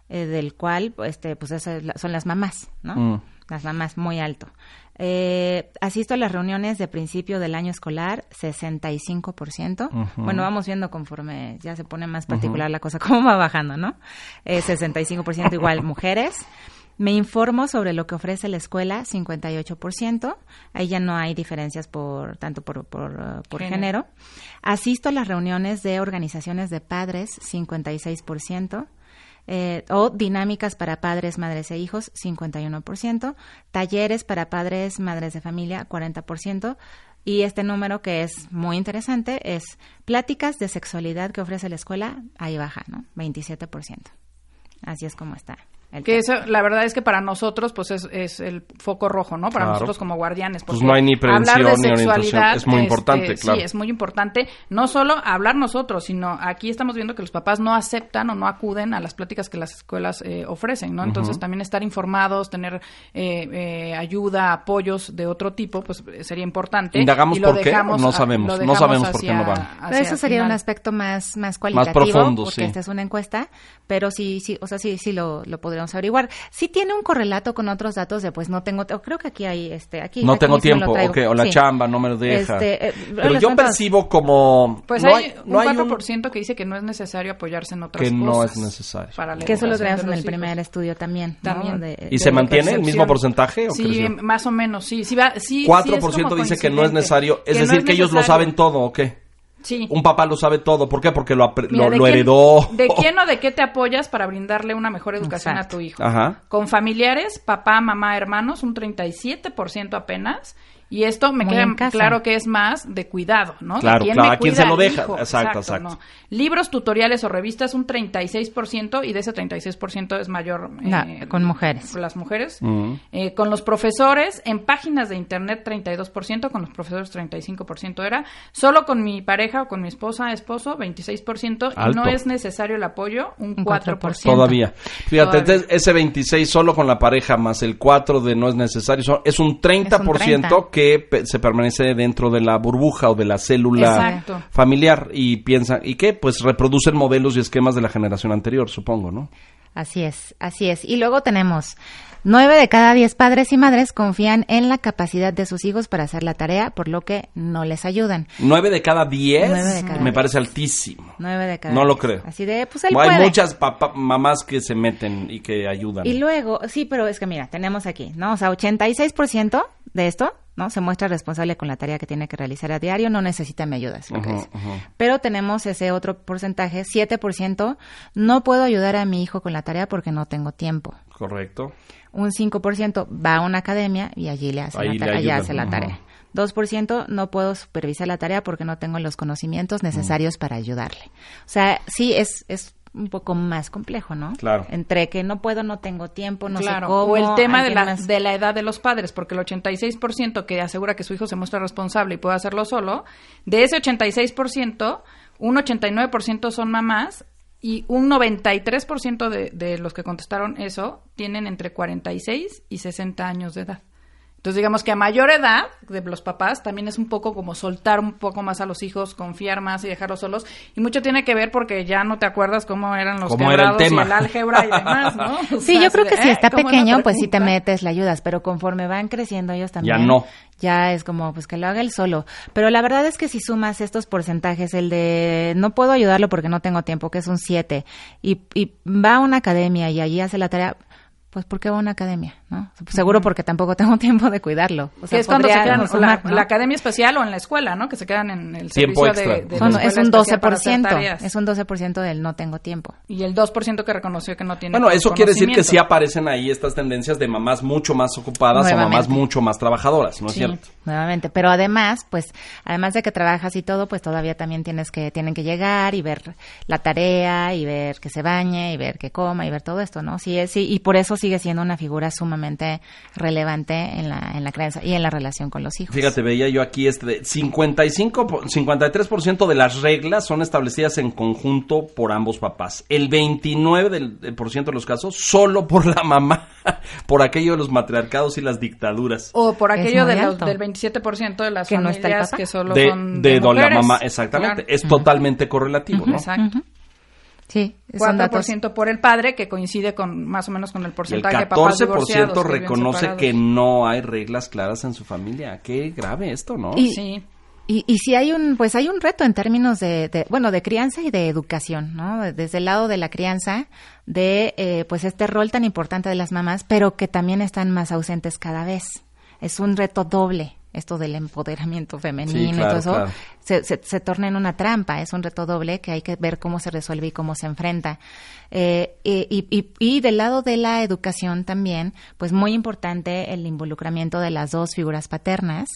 Speaker 3: eh, del cual, este, pues son las mamás, ¿no? Mm. Las mamás, muy alto. Eh, asisto a las reuniones de principio del año escolar, 65%. Bueno, vamos viendo conforme ya se pone más particular la cosa, cómo va bajando, ¿no? Eh, 65% igual mujeres. Me informo sobre lo que ofrece la escuela, 58%. Ahí ya no hay diferencias por tanto por, por, uh, género. Asisto a las reuniones de organizaciones de padres, 56%. Eh, o dinámicas para padres, madres e hijos, 51%, talleres para padres, madres de familia, 40%, y este número que es muy interesante es pláticas de sexualidad que ofrece la escuela, ahí baja, ¿no? 27%. Así es como está.
Speaker 2: Que eso, la verdad es que para nosotros, pues es, es el foco rojo, ¿no? Para nosotros como guardianes.
Speaker 1: Pues no hay ni prevención hablar de sexualidad, Es muy importante,
Speaker 2: este,
Speaker 1: claro.
Speaker 2: Sí, es muy importante. No solo hablar nosotros, sino aquí estamos viendo que los papás no aceptan o no acuden a las pláticas que las escuelas eh, ofrecen, ¿no? Entonces también estar informados, tener eh, eh, ayuda, apoyos de otro tipo, pues sería importante.
Speaker 1: Indagamos por qué, no sabemos, no sabemos por qué no van.
Speaker 3: eso sería un aspecto más, más cualitativo, más profundo, porque esta es una encuesta, pero sí, sí, o sea, sí, sí lo, lo podríamos averiguar. Si tiene un correlato con otros datos de pues no tengo, creo que aquí hay este, aquí
Speaker 1: no tengo tiempo, o la chamba no me lo deja. Este, eh, Pero yo percibo como
Speaker 2: pues hay, un 4% que dice que no es necesario apoyarse en otras
Speaker 1: que
Speaker 2: cosas.
Speaker 1: Que no es necesario.
Speaker 3: que eso lo traemos en el primer estudio también.
Speaker 2: También.
Speaker 1: ¿Y se mantiene el mismo porcentaje?
Speaker 2: sí, más o menos, sí. sí, va, sí
Speaker 1: 4% dice que no es necesario, es decir, que ellos lo saben todo, ¿o qué? Un papá lo sabe todo. ¿Por qué? Porque lo, lo, heredó.
Speaker 2: ¿De quién o de qué te apoyas para brindarle una mejor educación a tu hijo? Con familiares, papá, mamá, hermanos, un 37% apenas. Y esto me queda claro que es más de cuidado, ¿no?
Speaker 1: Claro, claro, a quién se lo deja. Exacto, exacto.
Speaker 2: Libros, tutoriales o revistas, un 36%, y de ese 36% es mayor.
Speaker 3: Eh, con mujeres.
Speaker 2: Con las mujeres. Eh, con los profesores, en páginas de internet, 32%, con los profesores, 35% era. Solo con mi pareja o con mi esposa, esposo, 26%, y no es necesario el apoyo, un, 4%.
Speaker 1: Todavía. Fíjate, ese 26 solo con la pareja, más el 4 de no es necesario, es un 30%, que se permanece dentro de la burbuja o de la célula familiar y piensa y que pues reproducen modelos y esquemas de la generación anterior, supongo, ¿no?
Speaker 3: Así es, así es. Y luego tenemos nueve de cada diez padres y madres confían en la capacidad de sus hijos para hacer la tarea, por lo que no les ayudan.
Speaker 1: ¿Nueve de cada diez? Me parece altísimo.
Speaker 3: Nueve de cada
Speaker 1: No lo creo.
Speaker 3: Así de, pues él
Speaker 1: Hay muchas mamás que se meten y que ayudan.
Speaker 3: Y luego, sí, pero es que mira, tenemos aquí, ¿no? O sea, 86% de esto ¿no? Se muestra responsable con la tarea que tiene que realizar a diario, no necesita mi ayuda, Pero tenemos ese otro porcentaje, 7%, no puedo ayudar a mi hijo con la tarea porque no tengo tiempo.
Speaker 1: Correcto.
Speaker 3: Un 5% va a una academia y allí le hace, la, tarea, hace la tarea. 2% no puedo supervisar la tarea porque no tengo los conocimientos necesarios para ayudarle. O sea, sí es, es un poco más complejo, ¿no?
Speaker 1: Claro.
Speaker 3: Entre que no puedo, no tengo tiempo, no sé cómo.
Speaker 2: O el tema de la, de la edad de los padres, porque el 86% que asegura que su hijo se muestra responsable y puede hacerlo solo, de ese 86%, un 89% son mamás y un 93% de, de los que contestaron eso tienen entre 46 y 60 años de edad. Entonces, digamos que a mayor edad de los papás también es un poco como soltar un poco más a los hijos, confiar más y dejarlos solos. Y mucho tiene que ver porque ya no te acuerdas cómo eran los
Speaker 1: ¿Cómo era el, tema?
Speaker 2: y el álgebra y demás, ¿no?
Speaker 3: sí, yo creo que si está pequeño, pues sí te metes, le ayudas, pero conforme van creciendo ellos también.
Speaker 1: Ya no.
Speaker 3: Ya es como, pues que lo haga él solo. Pero la verdad es que si sumas estos porcentajes, el de no puedo ayudarlo porque no tengo tiempo, que es un 7, y, y va a una academia y allí hace la tarea, pues ¿por qué va a una academia? ¿no? Seguro porque tampoco tengo tiempo de cuidarlo.
Speaker 2: O sea, es cuando se quedan en la, academia especial o en la escuela, ¿no? Que se quedan en el servicio de, de
Speaker 3: Es un 12%, es un 12% del no tengo tiempo.
Speaker 2: Y el 2% que reconoció que no tiene
Speaker 1: Bueno, eso quiere decir que sí aparecen ahí estas tendencias de mamás mucho más ocupadas o mamás mucho más trabajadoras, ¿no es cierto?
Speaker 3: Nuevamente, pero además, pues, además de que trabajas y todo, pues todavía también tienes que, tienen que llegar y ver la tarea y ver que se bañe y ver que coma y ver todo esto, ¿no? Sí, sí, y por eso sigue siendo una figura sumamente relevante en la, en la creencia y en la relación con los hijos.
Speaker 1: Fíjate, veía yo aquí este de 55, 53% de las reglas son establecidas en conjunto por ambos papás. El 29% del, por ciento de los casos solo por la mamá, por aquello de los matriarcados y las dictaduras.
Speaker 2: O por aquello de los, del 27% de las familias que solo son
Speaker 1: de, de, la mamá, exactamente. Es totalmente correlativo, ¿no? Exacto.
Speaker 2: Sí, 4% por el padre, que coincide con más o menos con el porcentaje de papás divorciados.
Speaker 1: El 14% reconoce que no hay reglas claras en su familia. Qué grave esto, ¿no?
Speaker 3: Y, sí. Y, y si hay un, pues hay un reto en términos de, bueno, de crianza y de educación, ¿no? Desde el lado de la crianza, de, eh, pues este rol tan importante de las mamás, pero que también están más ausentes cada vez. Es un reto doble esto del empoderamiento femenino y todo eso, se, se, torna en una trampa, es un reto doble que hay que ver cómo se resuelve y cómo se enfrenta. Eh, y, y, y, del lado de la educación también, pues muy importante el involucramiento de las dos figuras paternas,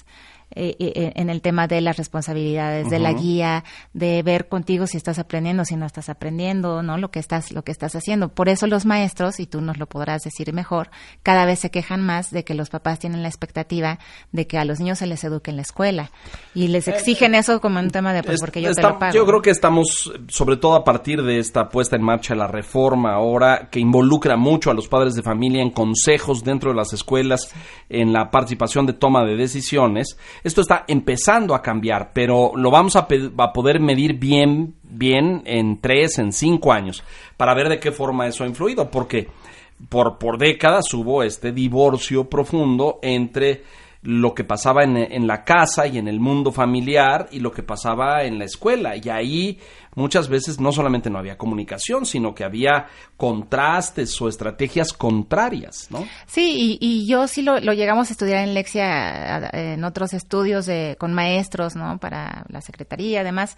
Speaker 3: eh, eh, en el tema de las responsabilidades, de la guía, de ver contigo si estás aprendiendo, si no estás aprendiendo, ¿no? Lo que estás, lo que estás haciendo. Por eso los maestros, y tú nos lo podrás decir mejor, cada vez se quejan más de que los papás tienen la expectativa de que a los niños se les eduque en la escuela. Y les eh, exigen eso como un tema de, pues, porque yo te lo pago.
Speaker 1: Yo creo que estamos, sobre todo a partir de esta puesta en marcha la reforma ahora, que involucra mucho a los padres de familia en consejos dentro de las escuelas, en la participación de toma de decisiones, esto está empezando a cambiar, pero lo vamos a, poder medir bien, bien en tres, en cinco años, para ver de qué forma eso ha influido, porque por, por décadas hubo este divorcio profundo entre lo que pasaba en, en, la casa y en el mundo familiar y lo que pasaba en la escuela. Y ahí muchas veces no solamente no había comunicación, sino que había contrastes o estrategias contrarias, ¿no?
Speaker 3: Sí, y, yo sí lo, llegamos a estudiar en Lexia, en otros estudios de, con maestros, ¿no? Para la secretaría, además.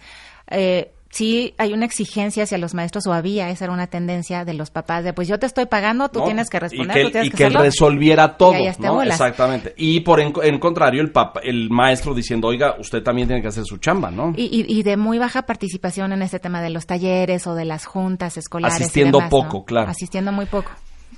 Speaker 3: Eh, sí hay una exigencia hacia los maestros, o había, esa era una tendencia de los papás, de pues yo te estoy pagando, tú tienes que responder,
Speaker 1: y
Speaker 3: que, tú tienes
Speaker 1: y que, él resolviera todo, ¿no? Exactamente. Y por en, contrario, el, el maestro diciendo, oiga, usted también tiene que hacer su chamba, ¿no?
Speaker 3: Y, y, de muy baja participación en este tema de los talleres o de las juntas escolares.
Speaker 1: Asistiendo poco, claro.
Speaker 3: Asistiendo muy poco.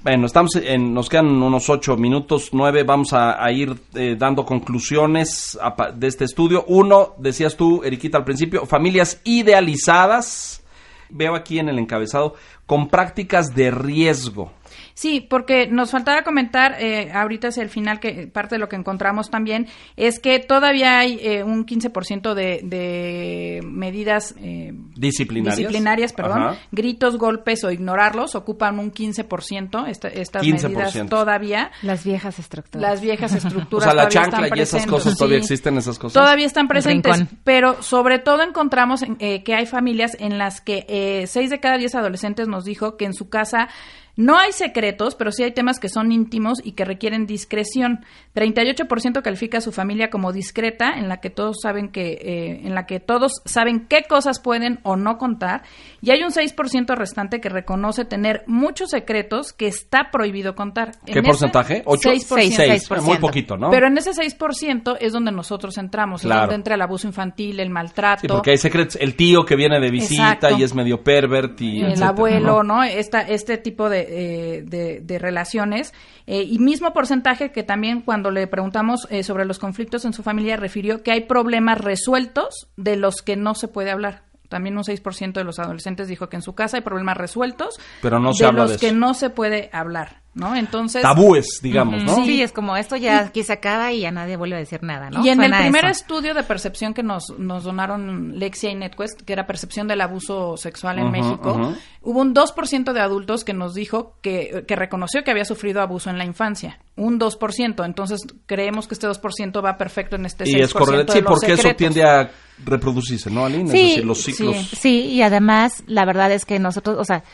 Speaker 1: Bueno, estamos en, nos quedan unos ocho minutos, nueve, vamos a, ir eh, dando conclusiones de este estudio. Uno, decías tú, Eriquita, al principio, familias idealizadas, veo aquí en el encabezado, con prácticas de riesgo.
Speaker 2: Sí, porque nos faltaba comentar, eh, ahorita es el final, que parte de lo que encontramos también, es que todavía hay eh, un 15% de, de medidas
Speaker 1: eh, disciplinarias,
Speaker 2: disciplinarias perdón, gritos, golpes o ignorarlos ocupan un 15%, estas medidas todavía.
Speaker 3: Las viejas estructuras.
Speaker 2: Las viejas estructuras.
Speaker 1: o sea, la chancla y esas cosas, todavía existen esas cosas.
Speaker 2: Todavía están presentes, pero sobre todo encontramos eh, que hay familias en las que eh, 6 de cada 10 adolescentes nos dijo que en su casa no hay secretos, pero sí hay temas que son íntimos y que requieren discreción. 38% califica a su familia como discreta, en la que todos saben que, eh, en la que todos saben qué cosas pueden o no contar, y hay un 6% restante que reconoce tener muchos secretos que está prohibido contar.
Speaker 1: ¿Qué porcentaje? 8, 6%, Muy poquito, ¿no?
Speaker 2: Pero en ese 6% es donde nosotros entramos, es donde entra el abuso infantil, el maltrato. Sí,
Speaker 1: porque hay secretos, el tío que viene de visita y es medio pervert y
Speaker 2: el abuelo, ¿no? Esta, este tipo de eh, de, relaciones. Eh, y mismo porcentaje que también cuando le preguntamos eh, sobre los conflictos en su familia refirió que hay problemas resueltos de los que no se puede hablar. También un 6% de los adolescentes dijo que en su casa hay problemas resueltos
Speaker 1: Pero no se
Speaker 2: de
Speaker 1: los
Speaker 2: que no se puede hablar. ¿No? Entonces...
Speaker 1: Tabúes, digamos, ¿no?
Speaker 3: Sí, es como esto ya aquí se acaba y ya nadie vuelve a decir nada, ¿no?
Speaker 2: Y en el primer estudio de percepción que nos, nos donaron Lexia y NetQuest, que era percepción del abuso sexual en México, hubo un 2% de adultos que nos dijo que, que reconoció que había sufrido abuso en la infancia. Un 2%. Entonces, creemos que este 2% va perfecto en este 6%
Speaker 1: Y es correcto, sí, porque eso tiende a reproducirse, ¿no, Aline?
Speaker 3: Sí,
Speaker 1: es decir, los ciclos.
Speaker 3: Sí, sí, y además, la verdad es que nosotros, o sea,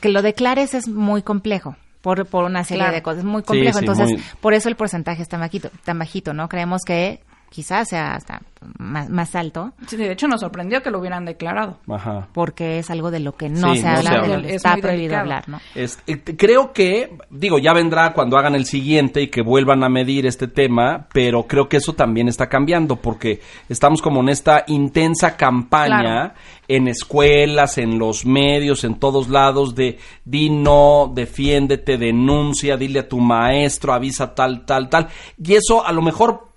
Speaker 3: que lo declares es muy complejo por, por una serie de cosas. Muy complejo. Entonces, por eso el porcentaje está bajito, tan bajito, ¿no? Creemos que quizás sea hasta más, más alto.
Speaker 2: Sí, de hecho nos sorprendió que lo hubieran declarado.
Speaker 3: Ajá. Porque es algo de lo que no, se, habla, está prohibido hablar, ¿no?
Speaker 1: Eh, creo que, digo, ya vendrá cuando hagan el siguiente y que vuelvan a medir este tema, pero creo que eso también está cambiando porque estamos como en esta intensa campaña en escuelas, en los medios, en todos lados de di no, defiéndete, denuncia, dile a tu maestro, avisa tal, tal, tal. Y eso a lo mejor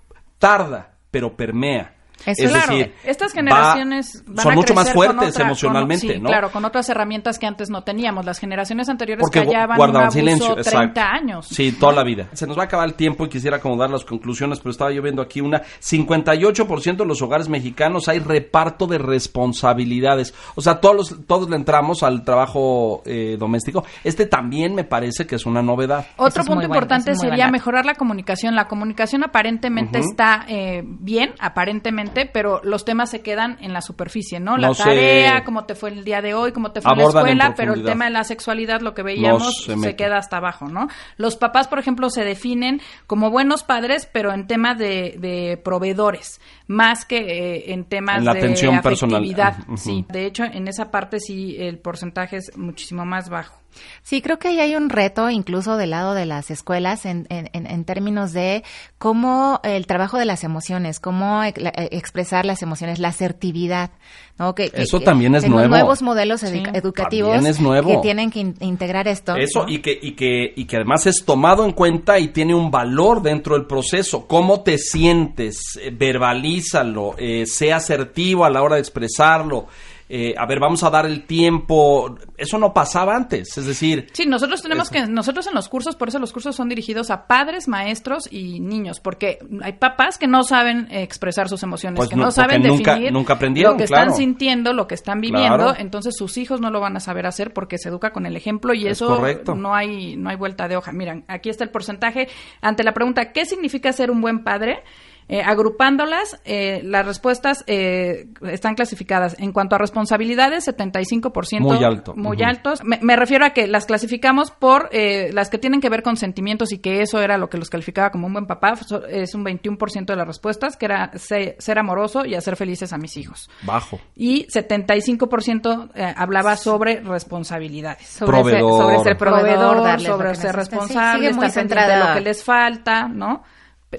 Speaker 1: tarda, pero permea
Speaker 2: es decir, estas generaciones
Speaker 1: son mucho más fuertes emocionalmente, ¿no?
Speaker 2: Claro, con otras herramientas que antes no teníamos. Las generaciones anteriores Porque callaban un abuso silencio, 30 años.
Speaker 1: Sí, toda la vida. Se nos va a acabar el tiempo y quisiera acomodar las conclusiones, pero estaba yo viendo aquí una 58% de los hogares mexicanos hay reparto de responsabilidades. O sea, todos todos le entramos al trabajo eh, doméstico. Este también me parece que es una novedad.
Speaker 2: Otro punto importante sería mejorar la comunicación. La comunicación aparentemente está eh, bien, aparentemente pero los temas se quedan en la superficie, ¿no? La tarea, cómo te fue el día de hoy, cómo te fue en la escuela, pero el tema de la sexualidad, lo que veíamos, se, queda hasta abajo, ¿no? Los papás, por ejemplo, se definen como buenos padres, pero en tema de, proveedores, más que eh, en temas
Speaker 1: la
Speaker 2: de
Speaker 1: atención
Speaker 2: afectividad. Sí, de hecho, en esa parte sí el porcentaje es muchísimo más bajo.
Speaker 3: Sí, creo que ahí hay un reto incluso del lado de las escuelas en, en, en términos de cómo el trabajo de las emociones, cómo e, e, expresar las emociones, la asertividad. ¿no? Que,
Speaker 1: Eso también es nuevo.
Speaker 3: nuevos modelos educativos que tienen que integrar esto.
Speaker 1: Eso y, que, y, que, y que además es tomado en cuenta y tiene un valor dentro del proceso. ¿Cómo te sientes? Eh, verbalízalo, eh, sea asertivo a la hora de expresarlo. Eh, a ver, vamos a dar el tiempo. Eso no pasaba antes, es decir.
Speaker 2: Sí, nosotros tenemos que, nosotros en los cursos, por eso los cursos son dirigidos a padres, maestros y niños, porque hay papás que no saben expresar sus emociones, pues que no, saben definir
Speaker 1: nunca,
Speaker 2: lo que están sintiendo, lo que están viviendo, entonces sus hijos no lo van a saber hacer porque se educa con el ejemplo y eso no hay, no hay vuelta de hoja. Miren, aquí está el porcentaje ante la pregunta, ¿qué significa ser un buen padre? Eh, agrupándolas, eh, las respuestas eh, están clasificadas en cuanto a responsabilidades, 75%.
Speaker 1: Muy alto.
Speaker 2: Muy altos. Me, refiero a que las clasificamos por las que tienen que ver con sentimientos y que eso era lo que los calificaba como un buen papá. Es un 21% de las respuestas, que era ser amoroso y hacer felices a mis hijos.
Speaker 1: Bajo.
Speaker 2: Y 75% hablaba sobre responsabilidades.
Speaker 3: Sobre, Ser, sobre ser proveedor,
Speaker 2: sobre ser responsable, estar pendiente de lo que les falta, ¿no?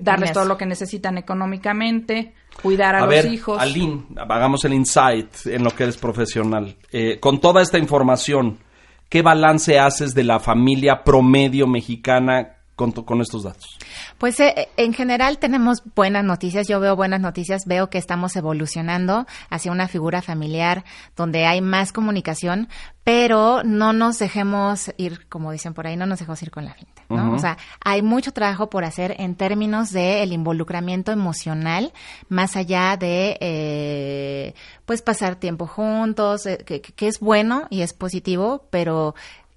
Speaker 2: Darles todo lo que necesitan económicamente, cuidar a, los hijos.
Speaker 1: Aline, hagamos el insight en lo que eres profesional. Eh, con toda esta información, ¿qué balance haces de la familia promedio mexicana con, con estos datos?
Speaker 3: Pues eh, en general tenemos buenas noticias, yo veo buenas noticias, veo que estamos evolucionando hacia una figura familiar donde hay más comunicación, pero no nos dejemos ir, como dicen por ahí, no nos dejemos ir con la finta, ¿no? O sea, hay mucho trabajo por hacer en términos de el involucramiento emocional, más allá de, eh, pues, pasar tiempo juntos, eh, que, que es bueno y es positivo, pero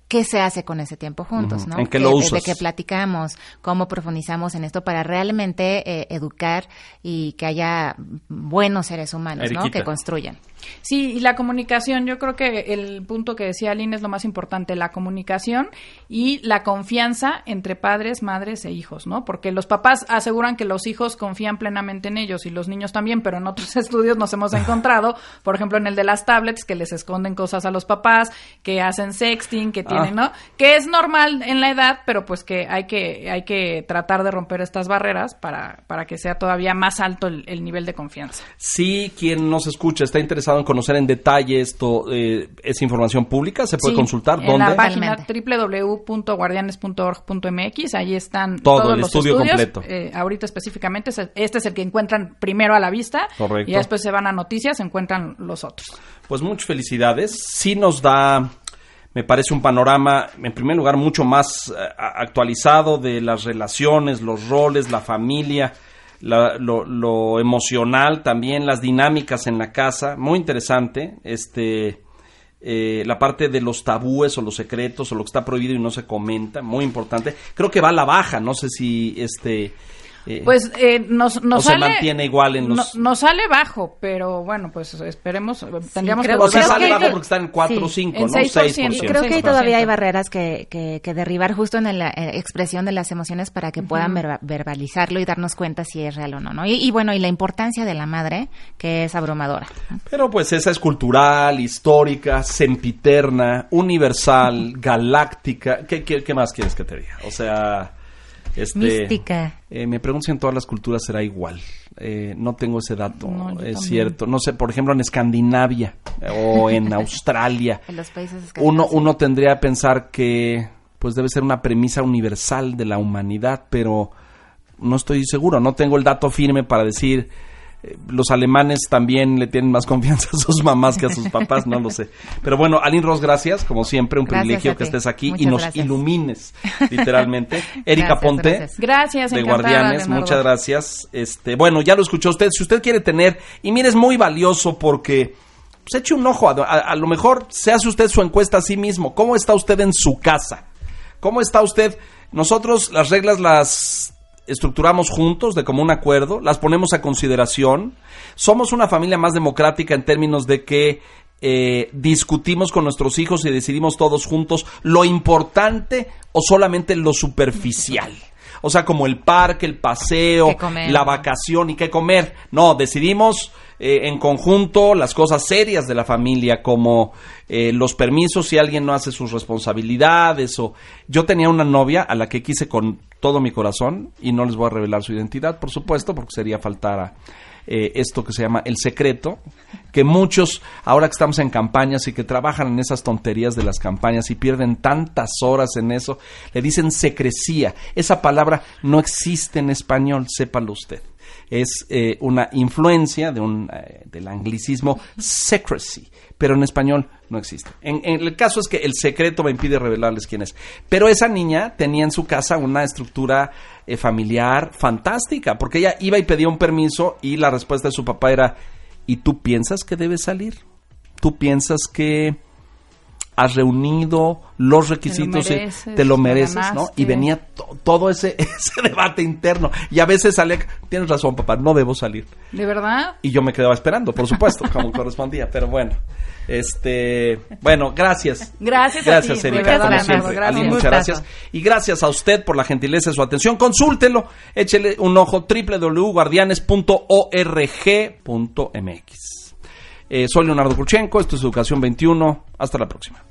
Speaker 3: qué se hace con ese tiempo juntos, ¿no?
Speaker 1: ¿En qué lo usas?
Speaker 3: De qué platicamos, cómo profundizamos en esto para realmente eh, educar y que haya buenos seres humanos, ¿no? Que construyan.
Speaker 2: Sí, y la comunicación, yo creo que el punto que decía Aline es lo más importante, la comunicación y la confianza entre padres, madres e hijos, ¿no? Porque los papás aseguran que los hijos confían plenamente en ellos y los niños también, pero en otros estudios nos hemos encontrado, por ejemplo, en el de las tablets, que les esconden cosas a los papás, que hacen sexting, que tienen, ah. ¿no? Que es normal en la edad, pero pues que hay que, hay que tratar de romper estas barreras para, para que sea todavía más alto el, el nivel de confianza.
Speaker 1: Sí, quien nos escucha está interesado en conocer en detalle esto, eh, ¿es información pública? ¿Se puede consultar?
Speaker 2: ¿Dónde? En la página www.guardianes.org.mx, ahí están Todo, todos el los estudio estudios. completo. Eh, ahorita específicamente, este es el que encuentran primero a la vista. Y después se van a noticias, se encuentran los otros.
Speaker 1: Pues muchas felicidades. Sí nos da me parece un panorama, en primer lugar, mucho más eh, actualizado de las relaciones, los roles, la familia, lo, emocional también, las dinámicas en la casa, muy interesante, este, eh, la parte de los tabúes o los secretos o lo que está prohibido y no se comenta, muy importante. Creo que va a la baja, no sé si este
Speaker 2: Eh, pues eh, nos, nos
Speaker 1: sale, se mantiene igual en
Speaker 2: los... nos sale bajo, pero bueno, pues esperemos, tendríamos que
Speaker 1: O sea, sale bajo porque están en 4 o 5, ¿no? 6%.
Speaker 3: Creo que todavía hay barreras que, que, derribar justo en la eh, expresión de las emociones para que puedan verbalizarlo y darnos cuenta si es real o no, ¿no? Y, bueno, y la importancia de la madre, que es abrumadora.
Speaker 1: Pero pues esa es cultural, histórica, sempiterna, universal, galáctica. ¿Qué, qué, qué más quieres que te diga? O sea...
Speaker 3: Este, Mística.
Speaker 1: Eh, me pregunto si en todas las culturas será igual. Eh, no tengo ese dato, es cierto. No sé, por ejemplo, en Escandinavia o en Australia.
Speaker 3: en los países
Speaker 1: uno, uno tendría que pensar que pues debe ser una premisa universal de la humanidad, pero no estoy seguro, no tengo el dato firme para decir los alemanes también le tienen más confianza a sus mamás que a sus papás, no lo sé. Pero bueno, Aline Ross, gracias, como siempre, un privilegio que estés aquí y nos ilumines, literalmente. Erika Ponte,
Speaker 2: gracias,
Speaker 1: de Guardianes, muchas gracias. Este, bueno, ya lo escuchó usted, si usted quiere tener, y mire, es muy valioso porque pues, eche un ojo, a, a lo mejor se hace usted su encuesta a sí mismo, ¿cómo está usted en su casa? ¿Cómo está usted? Nosotros las reglas las estructuramos juntos de común acuerdo, las ponemos a consideración. Somos una familia más democrática en términos de que eh, discutimos con nuestros hijos y decidimos todos juntos lo importante o solamente lo superficial. O sea, como el parque, el paseo, la vacación y qué comer. No, decidimos eh, en conjunto las cosas serias de la familia, como eh, los permisos si alguien no hace sus responsabilidades. O yo tenía una novia a la que quise con todo mi corazón y no les voy a revelar su identidad, por supuesto, porque sería faltar a eh, esto que se llama el secreto, que muchos, ahora que estamos en campañas y que trabajan en esas tonterías de las campañas y pierden tantas horas en eso, le dicen secrecía. Esa palabra no existe en español, sépalo usted. Es eh, una influencia de un, eh, del anglicismo secrecy, pero en español no existe. En, el caso es que el secreto me impide revelarles quién es. Pero esa niña tenía en su casa una estructura eh, familiar fantástica, porque ella iba y pedía un permiso y la respuesta de su papá era, ¿y tú piensas que debes salir? ¿Tú piensas que has reunido los requisitos, te lo mereces, ¿no? Y venía todo ese, ese debate interno. Y a veces sale, tienes razón, papá, no debo salir.
Speaker 2: ¿De verdad?
Speaker 1: Y yo me quedaba esperando, por supuesto, como correspondía, pero bueno. Este, bueno, gracias.
Speaker 2: Gracias,
Speaker 1: gracias,
Speaker 2: a ti,
Speaker 1: Erika, como siempre. Gracias. muchas gracias. Y gracias a usted por la gentileza de su atención. Consúltelo, échele un ojo www.guardianes.org.mx. Eh, soy Leonardo Kurchenko, esto es Educación 21. Hasta la próxima.